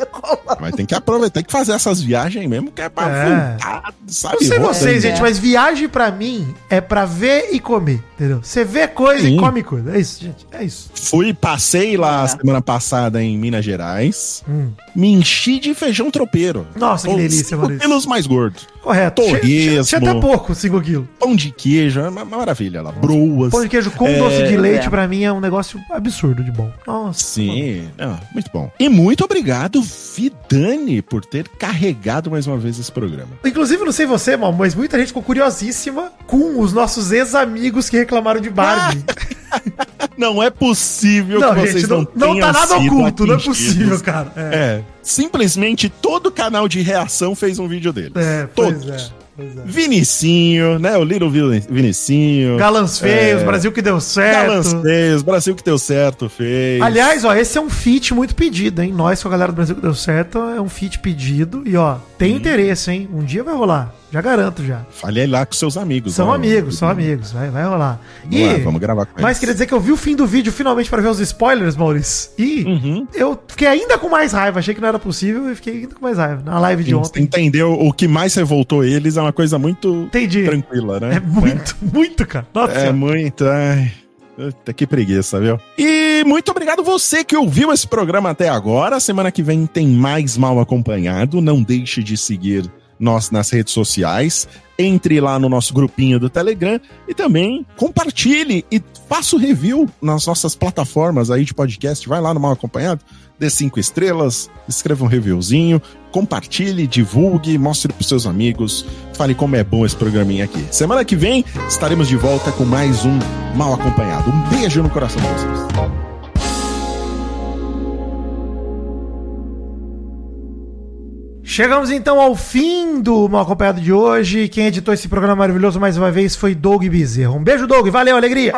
Mas tem que aproveitar, tem que fazer essas viagens mesmo, que é pra É. voltar, sabe? Não sei vocês, gente, mas viagem pra mim é pra ver e comer, entendeu? Você vê coisa Sim. e come coisa. É isso, gente. É isso. Fui, passei lá É. semana passada em Minas Gerais, Hum. me enchi de feijão tropeiro. Nossa, que delícia, Maurício. quilos mais gordos. Correto. Tinha- Tinha Torresmo. até pouco, 5 quilos. Pão de queijo, é uma maravilha lá. Broas. Pão de queijo com É, doce de leite, é. pra mim, é um negócio absurdo de bom. Nossa. Sim, não, muito bom. E muito obrigado, Vidani, por ter carregado mais uma vez esse programa. Inclusive, não sei você, mas muita gente ficou curiosíssima com os nossos ex-amigos que reclamaram de Barbie. Não é possível não, que vocês gente, não, não, não tá tenham nada oculto, não é possível, cara. É, É, simplesmente todo canal de reação fez um vídeo deles. é, Todos. é. Pois é. Vinicinho, né? O Little Vini- Vinicinho. Galãs feios, É. Brasil que deu certo. Galãs fez, Brasil que deu certo, fez. Aliás, ó, esse é um feat muito pedido, hein? Nós com a galera do Brasil que deu certo é um feat pedido. E ó, tem interesse, hein? Um dia vai rolar. Já garanto já. Falei lá com seus amigos. São ó. amigos, são amigos. Vai, vai rolar. Vamos lá, vamos gravar com Mas eles. queria dizer que eu vi o fim do vídeo finalmente para ver os spoilers, Maurício. E Uhum. eu fiquei ainda com mais raiva. Achei que não era possível e fiquei ainda com mais raiva. Na live de Você ontem. entendeu? O que mais revoltou eles é uma coisa muito Entendi. tranquila, né? É muito, muito, cara. Nossa É muito. Ai, Puta, que preguiça, viu? E muito obrigado você que ouviu esse programa até agora. Semana que vem tem mais mal acompanhado. Não deixe de seguir nós nas redes sociais. Entre lá no nosso grupinho do Telegram e também compartilhe e faça o review nas nossas plataformas aí de podcast. Vai lá no Mal Acompanhado, dê cinco estrelas, escreva um reviewzinho, compartilhe, divulgue, mostre pros seus amigos, fale como é bom esse programinha aqui. Semana que vem estaremos de volta com mais um Mal Acompanhado. Um beijo no coração de vocês. Chegamos então ao fim do Mal Acompanhado de hoje. Quem editou esse programa maravilhoso mais uma vez foi Doug Bezerra. Um beijo, Doug. Valeu, alegria.